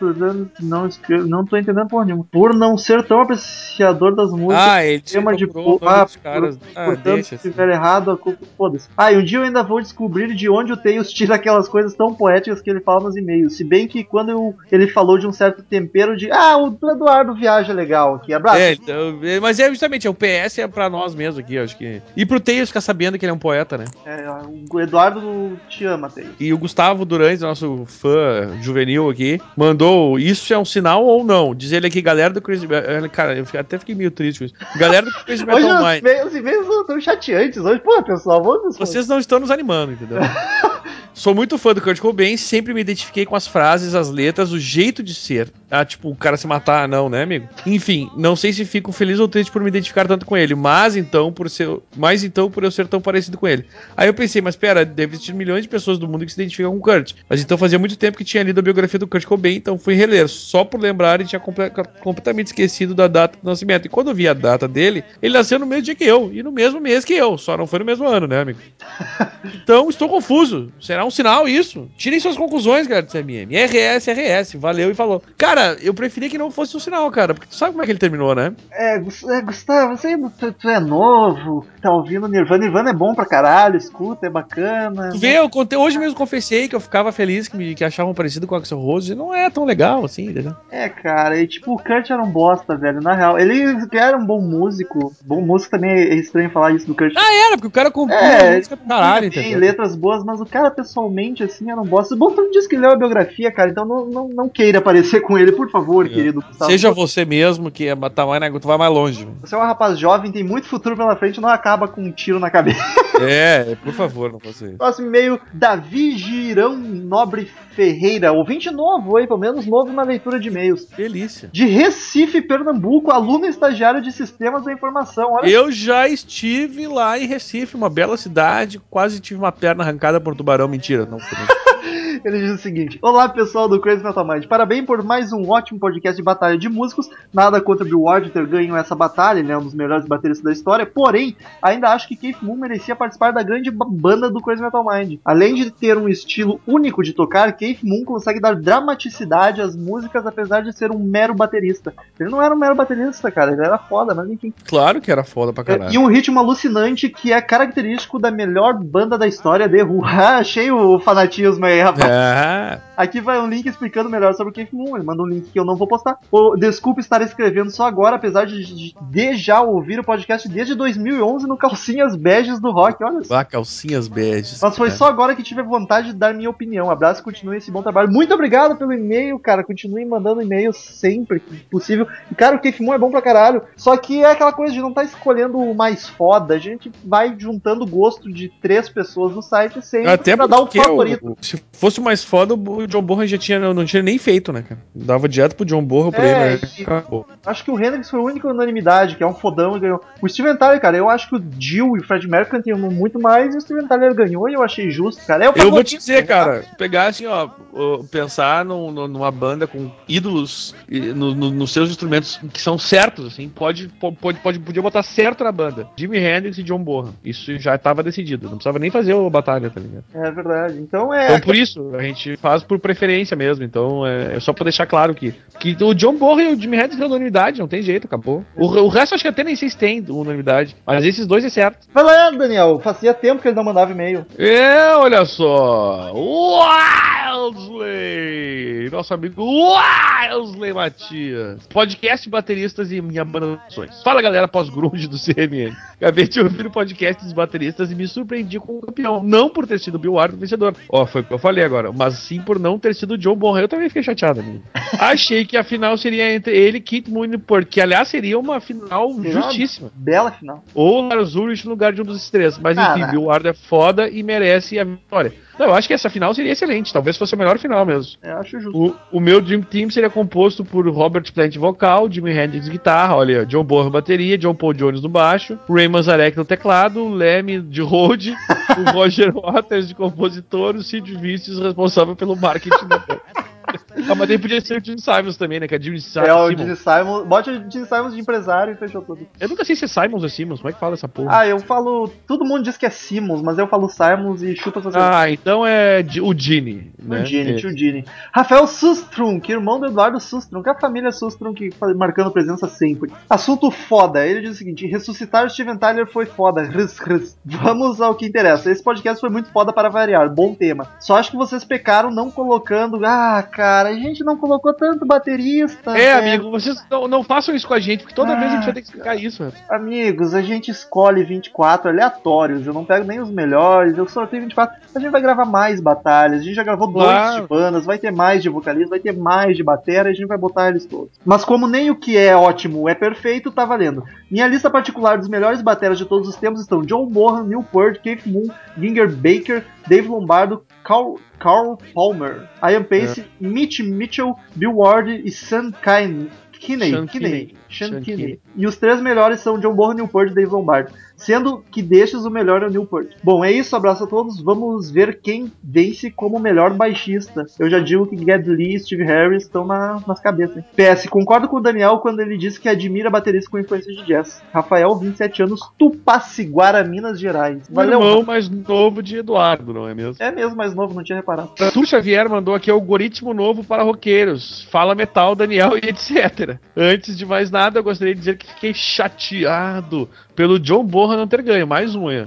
Speaker 3: não, não tô entendendo porra nenhuma. Por não ser tão apreciador das músicas,
Speaker 4: Ah, ele
Speaker 3: tema de
Speaker 4: nome
Speaker 3: ah,
Speaker 4: caras.
Speaker 3: por-
Speaker 4: Ah,
Speaker 3: portanto,
Speaker 4: deixa.
Speaker 3: se estiver errado, a culpa foda-se. Ah, e um dia eu ainda vou descobrir de onde o Tails tira aquelas coisas tão poéticas que ele fala nos e-mails. Se bem que quando eu- ele falou de um certo tempero de ah, o do Eduardo viaja legal aqui. Abraço.
Speaker 4: É, então, é, mas é justamente, é, o PS é pra nós mesmo aqui, acho que. E pro Tails ficar sabendo que ele é um poeta, né?
Speaker 3: É, o Eduardo te ama, Tails.
Speaker 4: E o Gustavo Durães, nosso fã juvenil aqui, mandou isso é um sinal ou não? Diz ele aqui, galera do Metal. Cara, eu até fiquei meio triste com isso. Galera do
Speaker 3: Hoje
Speaker 4: Metal Mind.
Speaker 3: os e-mails são tão chateantes hoje. Pô, pessoal, vamos.
Speaker 4: Vocês não estão nos animando, entendeu? [LAUGHS] Sou muito fã do Kurt Cobain, sempre me identifiquei com as frases, as letras, o jeito de ser. Ah, tipo, o cara se matar, não, né, amigo? Enfim, não sei se fico feliz ou triste por me identificar tanto com ele, mas então por ser, mas então por eu ser tão parecido com ele. Aí eu pensei, mas pera, deve existir milhões de pessoas do mundo que se identificam com o Kurt. Mas então fazia muito tempo que tinha lido a biografia do Kurt Cobain, então fui reler, só por lembrar e tinha comple- completamente esquecido da data do nascimento. E quando eu vi a data dele, ele nasceu no mesmo dia que eu, e no mesmo mês que eu, só não foi no mesmo ano, né, amigo? [LAUGHS] Então estou confuso. Será um sinal isso? Tirem suas conclusões, cara, do CMM. RS, RS, valeu e falou. Cara, eu preferia que não fosse um sinal, cara, porque tu sabe como é que ele terminou, né?
Speaker 3: É, é, Gustavo, você tu, tu é novo, tá ouvindo Nirvana. Nirvana é bom pra caralho, escuta, é bacana.
Speaker 4: Tu vê, eu contei, hoje mesmo confessei que eu ficava feliz que, me, que achavam parecido com o Axel Rose e não é tão legal assim, entendeu?
Speaker 3: É, cara, e tipo, o Kurt era um bosta, velho, na real. Ele era um bom músico. Bom músico também é estranho falar isso do Kurt.
Speaker 4: Ah, era, porque o cara compôs
Speaker 3: É,
Speaker 4: música pra caralho,
Speaker 3: tem
Speaker 4: entendeu?
Speaker 3: letras boas, mas o cara pessoalmente, assim, era um bosta. Bom, tu disse que leu a biografia, cara, então não, não, não queira aparecer com ele, por favor, querido Gustavo.
Speaker 4: Seja você mesmo que é, tá mais, na- tu vai mais longe.
Speaker 3: Você é um rapaz jovem, tem muito futuro pela frente, não acaba com um tiro na cabeça.
Speaker 4: É, por favor, não faça isso.
Speaker 3: Próximo e-mail, Davi Girão Nobre Ferreira, ouvinte novo, hein? Pelo menos novo na leitura de e-mails.
Speaker 4: Delícia.
Speaker 3: De Recife, Pernambuco, aluno estagiário de Sistemas da Informação. Olha
Speaker 4: Eu já estive lá em Recife, uma bela cidade, quase tive uma perna arrancada por um tubarão. Mentira, não foi. [LAUGHS]
Speaker 3: Ele diz o seguinte: Olá pessoal do Crazy Metal Mind, parabéns por mais um ótimo podcast de batalha de músicos. Nada contra Bill Ward ter ganho essa batalha, ele é um dos melhores bateristas da história. Porém, ainda acho que Keith Moon merecia participar da grande ba- banda do Crazy Metal Mind. Além de ter um estilo único de tocar, Keith Moon consegue dar dramaticidade às músicas, apesar de ser um mero baterista. Ele não era um mero baterista, cara, ele era foda, mas enfim.
Speaker 4: Claro que era foda pra
Speaker 3: E
Speaker 4: caralho.
Speaker 3: um ritmo alucinante que é característico da melhor banda da história, The Who. [LAUGHS] Ah, achei o fanatismo aí, rapaz.
Speaker 4: Ah,
Speaker 3: Aqui vai um link explicando melhor sobre o Keith Moon. Ele manda um link que eu não vou postar. Desculpe estar escrevendo só agora, apesar de, de- já ouvir o podcast desde 2011 no Calcinhas Beges do Rock. Olha só.
Speaker 4: vá, calcinhas beges.
Speaker 3: Mas foi
Speaker 4: cara.
Speaker 3: só agora que tive vontade de dar minha opinião. Abraço e continue esse bom trabalho. Muito obrigado pelo e-mail, cara. Continue mandando e-mail sempre que possível. E, cara, o Keith Moon é bom pra caralho. Só que é aquela coisa de não estar escolhendo o mais foda. A gente vai juntando o gosto de três pessoas no site sempre
Speaker 4: Até
Speaker 3: pra dar o favorito.
Speaker 4: o- se fosse mais foda, o John Bonham já tinha, não tinha nem feito, né, cara? Dava direto pro John Bonham pra
Speaker 3: É,
Speaker 4: ele, né?
Speaker 3: e-
Speaker 4: Acabou.
Speaker 3: Acho que o Hendrix foi a única unanimidade, que é um fodão e ganhou. O Steven Tyler, cara, eu acho que o Jill e o Fred Mercury tinham muito mais e o Steven Tyler ganhou e eu achei justo, cara. É
Speaker 4: Eu vou te dizer, cara, pegar assim, ó, pensar num- num- numa banda com ídolos no- no- nos seus instrumentos que são certos, assim, pode, po- pode, pode, podia botar certo na banda. Jimi Hendrix e John Bonham. Isso já tava decidido. Não precisava nem fazer a batalha, tá ligado?
Speaker 3: É verdade. Então é.
Speaker 4: Então por isso, a gente faz por preferência mesmo. Então é, é só pra deixar claro que, que o John Bonham e o Jimi Hendrix é unanimidade, não tem jeito, acabou. O, o resto acho que até nem sei se tem unanimidade. Mas esses dois é certo.
Speaker 3: Vai lá, Daniel. Fazia tempo que ele não mandava e-mail.
Speaker 4: É, olha só. Uau! Wellesley! Nosso amigo Wellesley Matias. Podcast Bateristas e minha banda sonhos. Fala galera pós-grunge do CMN. Acabei de ouvir o podcast dos bateristas e me surpreendi com o campeão. Não por ter sido o Bill Ward o vencedor. Ó, foi o que eu falei agora. Mas sim por não ter sido o John Bonham. Eu também fiquei chateado, amigo. [LAUGHS] Achei que a final seria entre ele e Kit Mooney, porque aliás seria uma final justíssima.
Speaker 3: Bela final.
Speaker 4: Ou Lars Ulrich no lugar de um dos três. Mas enfim,
Speaker 3: Caraca.
Speaker 4: Bill Ward é foda e merece a vitória. Não, eu acho que essa final seria excelente. Talvez fosse a melhor final mesmo.
Speaker 3: Eu acho justo.
Speaker 4: O, o meu Dream Team seria composto por Robert Plant vocal, Jimi Hendrix guitarra, olha, John Bonham bateria, John Paul Jones no baixo, Ray Manzarek no teclado, Leme de road, [LAUGHS] o Roger Waters de compositor, o Sid Vicious responsável pelo marketing. [LAUGHS] Ah, mas daí podia ser o Jim Simons também, né? Que é Jim Simons.
Speaker 3: É o Gene Simons. Bote o Gene Simons de empresário e fechou tudo.
Speaker 4: Eu nunca sei se é Simons ou Simons. Como é que fala essa porra?
Speaker 3: Ah, eu falo. Todo mundo diz que é Simons, mas eu falo Simons e chupa essa
Speaker 4: Ah, então é o Gini, né?
Speaker 3: O Gini,
Speaker 4: É.
Speaker 3: tio Gini. Rafael Sustrum, que é irmão do Eduardo Sustrum, que é a família Sustrum que fa- marcando presença sempre. Assunto foda. Ele diz o seguinte: ressuscitar o Steven Tyler foi foda. Vamos ao que interessa. Esse podcast foi muito foda para variar. Bom tema. Só acho que vocês pecaram não colocando. Ah, cara, a gente não colocou tanto baterista.
Speaker 4: É,
Speaker 3: né?
Speaker 4: amigo, vocês não, não façam isso com a gente, porque toda
Speaker 3: Ah,
Speaker 4: vez a gente vai ter que explicar isso, velho.
Speaker 3: Amigos, a gente escolhe 24 aleatórios. Eu não pego nem os melhores. Eu sorteio 24. A gente vai gravar mais batalhas. A gente já gravou
Speaker 4: Claro.
Speaker 3: dois de bandas. Vai ter mais de vocalista. Vai ter mais de batera. A gente vai botar eles todos. Mas como nem o que é ótimo é perfeito, tá valendo. Minha lista particular dos melhores bateras de todos os tempos estão John Neil Peart, Keith Moon, Ginger Baker, Dave Lombardo, Carl, Carl Palmer, Ian Pace, Mitch Mitchell, Bill Ward e Sam Kine. Kinney,
Speaker 4: Sean
Speaker 3: Kinney,
Speaker 4: Kinney.
Speaker 3: Sean Kinney.
Speaker 4: Kinney.
Speaker 3: E os três melhores são John Bonham, Neil Peart e Dave Lombardo. Sendo que destes o melhor é o Neil Peart. Bom, é isso, abraço a todos. Vamos ver quem vence como melhor baixista. Eu já digo que Ged Lee e Steve Harris estão na- nas cabeças. PS, concordo com o Daniel quando ele disse que admira baterista com influência de jazz. Rafael, 27 anos, Tupaciguara, Minas Gerais.
Speaker 4: O
Speaker 3: Valeu,
Speaker 4: irmão
Speaker 3: mano.
Speaker 4: mais novo de Eduardo, não é mesmo?
Speaker 3: É mesmo mais novo, não tinha reparado.
Speaker 4: Arthur Xavier mandou aqui algoritmo novo para roqueiros. Fala metal, Daniel e etc. Antes de mais nada, eu gostaria de dizer que fiquei chateado pelo John Borra não ter ganho. Mais um. Eu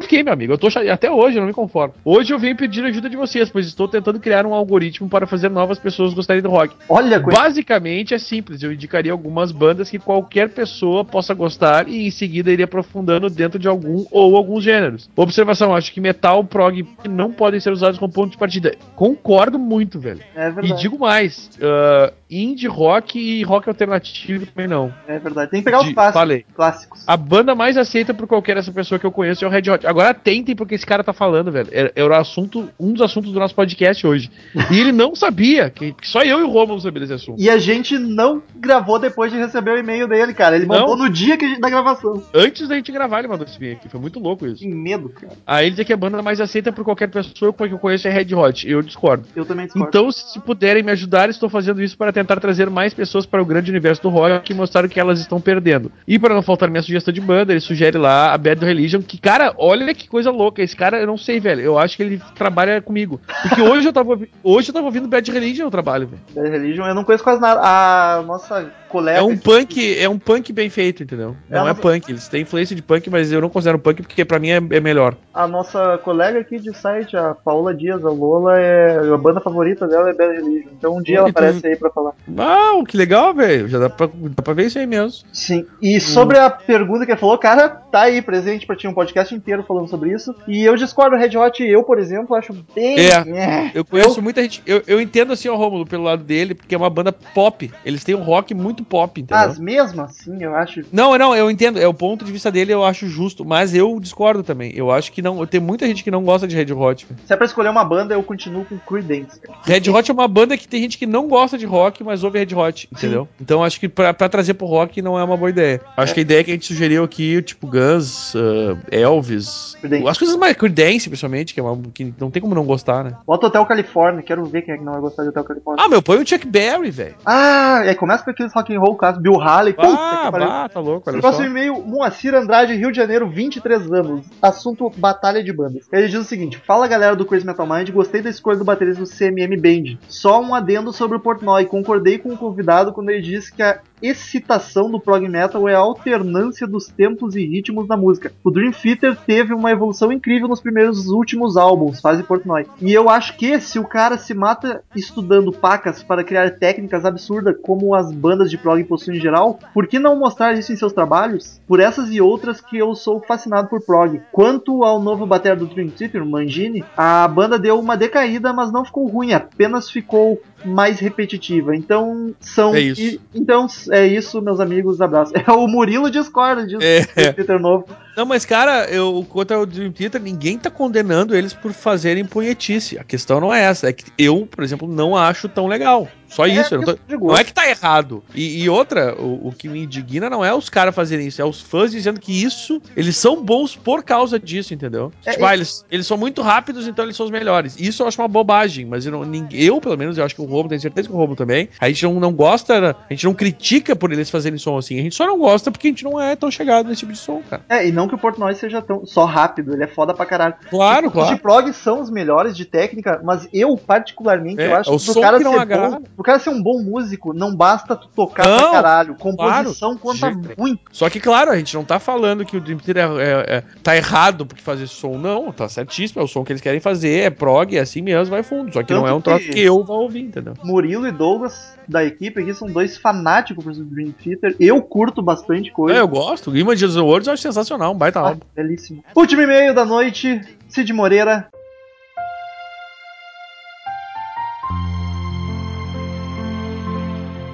Speaker 4: fiquei, meu amigo. Eu tô. Até hoje, eu não me conformo. Hoje eu venho pedir ajuda de vocês, pois estou tentando criar um algoritmo para fazer novas pessoas gostarem do rock.
Speaker 3: Olha.
Speaker 4: Basicamente é simples, eu indicaria algumas bandas que qualquer pessoa possa gostar e em seguida iria aprofundando dentro de algum ou alguns gêneros. Observação, acho que metal, prog não podem ser usados como ponto de partida. Concordo muito, velho.
Speaker 3: É
Speaker 4: E
Speaker 3: verdade.
Speaker 4: digo mais, ah, indie rock e rock alternativo também não.
Speaker 3: É verdade. Tem que pegar os
Speaker 4: De-
Speaker 3: clássicos.
Speaker 4: falei.
Speaker 3: clássicos.
Speaker 4: A banda mais aceita por qualquer essa pessoa que eu conheço é o Red Hot. Agora atentem porque esse cara tá falando, velho. Era, era o assunto, um dos assuntos do nosso podcast hoje. E ele não sabia, que, que só eu e o Romulo sabiam desse assunto.
Speaker 3: E a gente não gravou depois de receber o e-mail dele, cara. Ele
Speaker 4: Não?
Speaker 3: mandou no dia que a gente, da gravação.
Speaker 4: Antes da gente gravar, ele mandou esse e-mail aqui. Foi muito louco isso.
Speaker 3: Que medo, cara.
Speaker 4: Aí ele diz que a banda mais aceita por qualquer pessoa que eu conheço é Red Hot. Eu discordo.
Speaker 3: Eu também discordo.
Speaker 4: Então, se puderem me ajudar, estou fazendo isso para tentar trazer mais pessoas para o grande universo do rock e mostrar o que elas estão perdendo. E para não faltar minha sugestão de banda, ele sugere lá a Bad Religion, que, cara, olha que coisa louca. Esse cara, eu não sei, velho. Eu acho que ele trabalha comigo. Porque [LAUGHS] hoje eu tava, hoje eu tava ouvindo Bad Religion no trabalho, velho.
Speaker 3: Bad Religion, eu não conheço quase nada. A nossa colega.
Speaker 4: É um punk, é um punk bem feito, entendeu?
Speaker 3: É,
Speaker 4: Não é punk, eles têm influência de punk, mas eu não considero punk porque pra mim é, é melhor.
Speaker 3: A nossa colega aqui de site, a Paula Dias, a Lola, é, a banda favorita dela é Bad Religion. Então um dia ela
Speaker 4: E tu-
Speaker 3: aparece aí pra falar.
Speaker 4: Uau, que legal, velho. Já dá pra, dá pra ver isso aí mesmo.
Speaker 3: Sim. E sobre a pergunta que ele falou, cara, tá aí presente pra ti um podcast inteiro falando sobre isso. E eu discordo, Red Hot, eu, por exemplo, acho bem.
Speaker 4: É. Eu conheço muita gente. Eu, eu entendo assim o Rômulo pelo lado dele, porque é uma banda pop. Eles têm um rock muito pop, entendeu?
Speaker 3: Mas mesmo assim, eu acho.
Speaker 4: Não, não, eu entendo. É o ponto de vista dele, eu acho justo. Mas eu discordo também. Eu acho que não. Tem muita gente que não gosta de Red Hot. velho.
Speaker 3: Se é pra escolher uma banda, eu continuo com Creedence.
Speaker 4: Red Hot é uma banda que tem gente que não gosta de rock, mas ouve Red Hot, entendeu? Então acho que pra, pra trazer pro rock não é uma boa ideia. Acho que a ideia que a gente sugeriu aqui, tipo Guns, ah, Elvis,
Speaker 3: Creedence.
Speaker 4: as coisas mais Creedence, principalmente, que, é uma, que não tem como não gostar, né?
Speaker 3: Bota Hotel Califórnia, quero ver quem é que não vai gostar de Hotel Califórnia.
Speaker 4: Ah, meu, põe o Chuck Berry, velho.
Speaker 3: Ah, aí começa com aqueles rock and roll clássicos, Bill Haley, puta
Speaker 4: Ah, bah, tá louco, olha
Speaker 3: Próximo
Speaker 4: só.
Speaker 3: e-mail, Moacir Andrade, Rio de Janeiro, 23 anos. Assunto Batalha de Bandas. Ele diz o seguinte: Fala galera do Crazy Metal Mind, gostei da escolha do baterista do CMM Band. Só um adendo sobre o Portnoy. Concordei com o convidado quando ele disse que a excitação do prog metal é a alternância dos tempos e ritmos da música. O Dream Theater teve uma evolução incrível nos primeiros últimos álbuns, Fase Portnoy. E eu acho que se o cara se mata estudando pacas para criar técnicas absurdas como as bandas de prog possuem em geral, por que não mostrar isso em seus trabalhos? Por essas e outras que eu sou fascinado por prog. Quanto ao novo bater do Dream Theater, Mangini, a banda deu uma decaída, mas não ficou ruim, apenas ficou mais repetitiva. Então são
Speaker 4: É isso.
Speaker 3: e- então é isso, meus amigos, abraço. [LAUGHS] É o Murilo discorda disso.
Speaker 4: É.
Speaker 3: Theater novo.
Speaker 4: Não, mas cara, eu, quanto ao Dream Theater, ninguém tá condenando eles por fazerem punhetice. A questão não é essa. É que eu, por exemplo, não acho tão legal. Só isso. eu não, tô-
Speaker 3: questão de
Speaker 4: não é que tá errado. E, e outra, o, o que me indigna não é os caras fazerem isso, é os fãs dizendo que isso, eles são bons por causa disso, entendeu?
Speaker 3: É,
Speaker 4: tipo,
Speaker 3: é-
Speaker 4: ah, eles, eles são muito rápidos, então eles são os melhores. Isso eu acho uma bobagem, mas eu, não, eu pelo menos, eu acho que o Robo, tenho certeza que o Robo também, a gente não, não gosta, a gente não critica por eles fazerem som assim, a gente só não gosta porque a gente não é tão chegado nesse tipo de som, cara.
Speaker 3: É, e não que o Portnoy seja tão só rápido, ele é foda pra caralho.
Speaker 4: Claro,
Speaker 3: Os de
Speaker 4: claro.
Speaker 3: prog são os melhores de técnica, mas eu, particularmente,
Speaker 4: É,
Speaker 3: eu acho
Speaker 4: é o
Speaker 3: que pro cara
Speaker 4: que não
Speaker 3: ser
Speaker 4: agrada.
Speaker 3: bom, pro cara ser um bom músico, não basta tu tocar
Speaker 4: Não,
Speaker 3: pra caralho. Composição
Speaker 4: claro,
Speaker 3: conta
Speaker 4: de jeito
Speaker 3: muito.
Speaker 4: Só que, claro, a gente não tá falando que o Dream Theater é, é- é- tá errado porque fazer som, não, tá certíssimo, é o som que eles querem fazer, é prog, é assim mesmo, vai fundo. Só que não
Speaker 3: Tanto
Speaker 4: é um troço
Speaker 3: que-
Speaker 4: que eu vou ouvir, entendeu?
Speaker 3: Murilo e Douglas da equipe aqui são dois fanáticos por Dream Theater. Eu curto bastante coisa.
Speaker 4: É, eu gosto. O Images of the World eu acho sensacional, um baita
Speaker 3: Ah,
Speaker 4: álbum.
Speaker 3: belíssimo. Último e-mail da noite, Cid Moreira.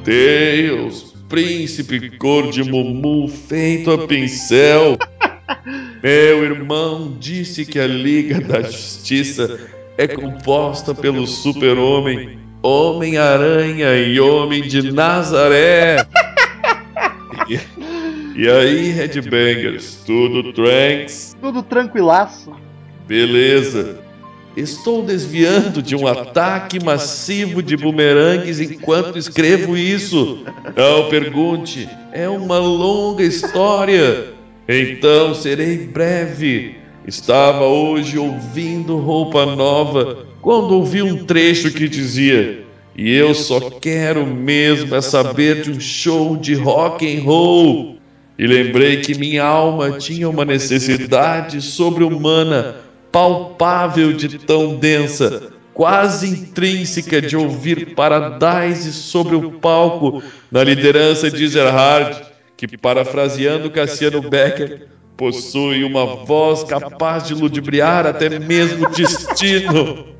Speaker 6: Deus, príncipe cor de mumu feito a pincel. [LAUGHS] Meu irmão disse que a Liga da Justiça é composta pelo Super-Homem, Homem-Aranha e Homem de Nazaré. E, e aí, Headbangers, tudo tranks?
Speaker 3: Tudo tranquilaço.
Speaker 6: Beleza. Estou desviando de um ataque massivo de bumerangues enquanto escrevo isso. Não pergunte, é uma longa história. Então serei breve. Estava hoje ouvindo roupa nova quando ouvi um trecho que dizia: E eu só quero mesmo é saber de um show de rock and roll. E lembrei que minha alma tinha uma necessidade sobre-humana, palpável de tão densa, quase intrínseca de ouvir Paradise sobre o palco, na liderança de Ezerhard, que, parafraseando Cassiano Becker, possui uma voz capaz de ludibriar até mesmo o destino.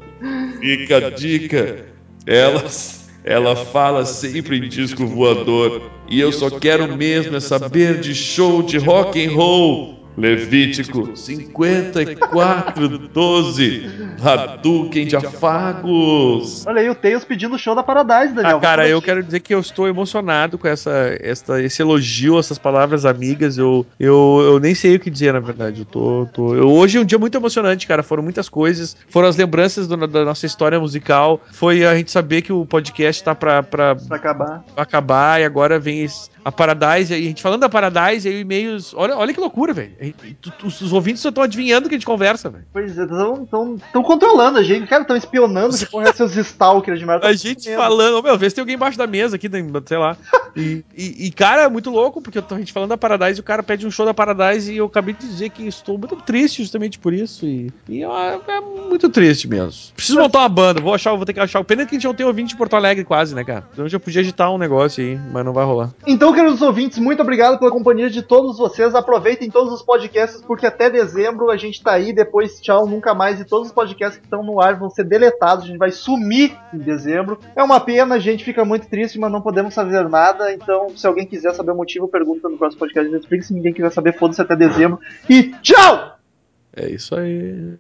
Speaker 6: Fica a dica. Elas, ela fala sempre em disco voador. E eu só quero mesmo é saber de show de rock and roll. Levítico 54, 12. Hadouken de afagos.
Speaker 3: Olha aí o Tails pedindo o show da Paradise, Daniel.
Speaker 4: Ah, cara, eu quero dizer que eu estou emocionado com essa, essa, esse elogio, essas palavras amigas. Eu, eu, eu nem sei o que dizer, na verdade. Eu tô, tô- eu- hoje é um dia muito emocionante, cara. Foram muitas coisas. Foram as lembranças do- da nossa história musical. Foi a gente saber que o podcast tá pra, pra
Speaker 3: Pra acabar.
Speaker 4: acabar e agora vem esse- a Paradise. A gente falando da Paradise, aí e-mails. Olha, olha que loucura, velho. Tu- Os, ouvintes só estão adivinhando o que a gente conversa, velho.
Speaker 3: Pois é, estão controlando a gente. Cara, estão espionando que porra é seus stalkers de merda.
Speaker 4: A gente falando, meu, vê se tem alguém embaixo da mesa aqui, sei lá. E, e- e, cara, é muito louco, porque a gente falando da Paradise, o cara pede um show da Paradise e eu acabei de dizer que estou muito triste justamente por isso. E, e é, é muito triste mesmo. Preciso montar uma banda, vou achar, vou ter que achar. Pena que a gente não tem ouvinte de Porto Alegre quase, né, cara? Então eu já podia agitar um negócio aí, mas não vai rolar.
Speaker 3: Então, queridos ouvintes, muito obrigado pela companhia de todos vocês. Aproveitem todos os podcasts, porque até dezembro a gente tá aí. Depois, tchau, nunca mais. E todos os podcasts que estão no ar vão ser deletados. A gente vai sumir em dezembro. É uma pena, a gente fica muito triste, mas não podemos fazer nada. Então, se alguém quiser saber o motivo, pergunta no próximo podcast de Netflix. Se ninguém quiser saber, foda-se até dezembro. E tchau!
Speaker 4: É isso aí.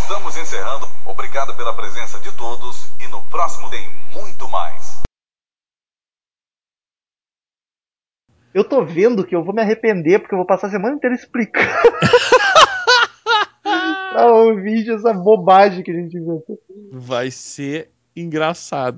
Speaker 7: Estamos encerrando. Obrigado pela presença de todos e no próximo tem muito mais.
Speaker 3: Eu tô vendo que eu vou me arrepender, porque eu vou passar a semana inteira explicando. [LAUGHS] pra ouvir essa bobagem que a gente inventou.
Speaker 4: Vai ser engraçado.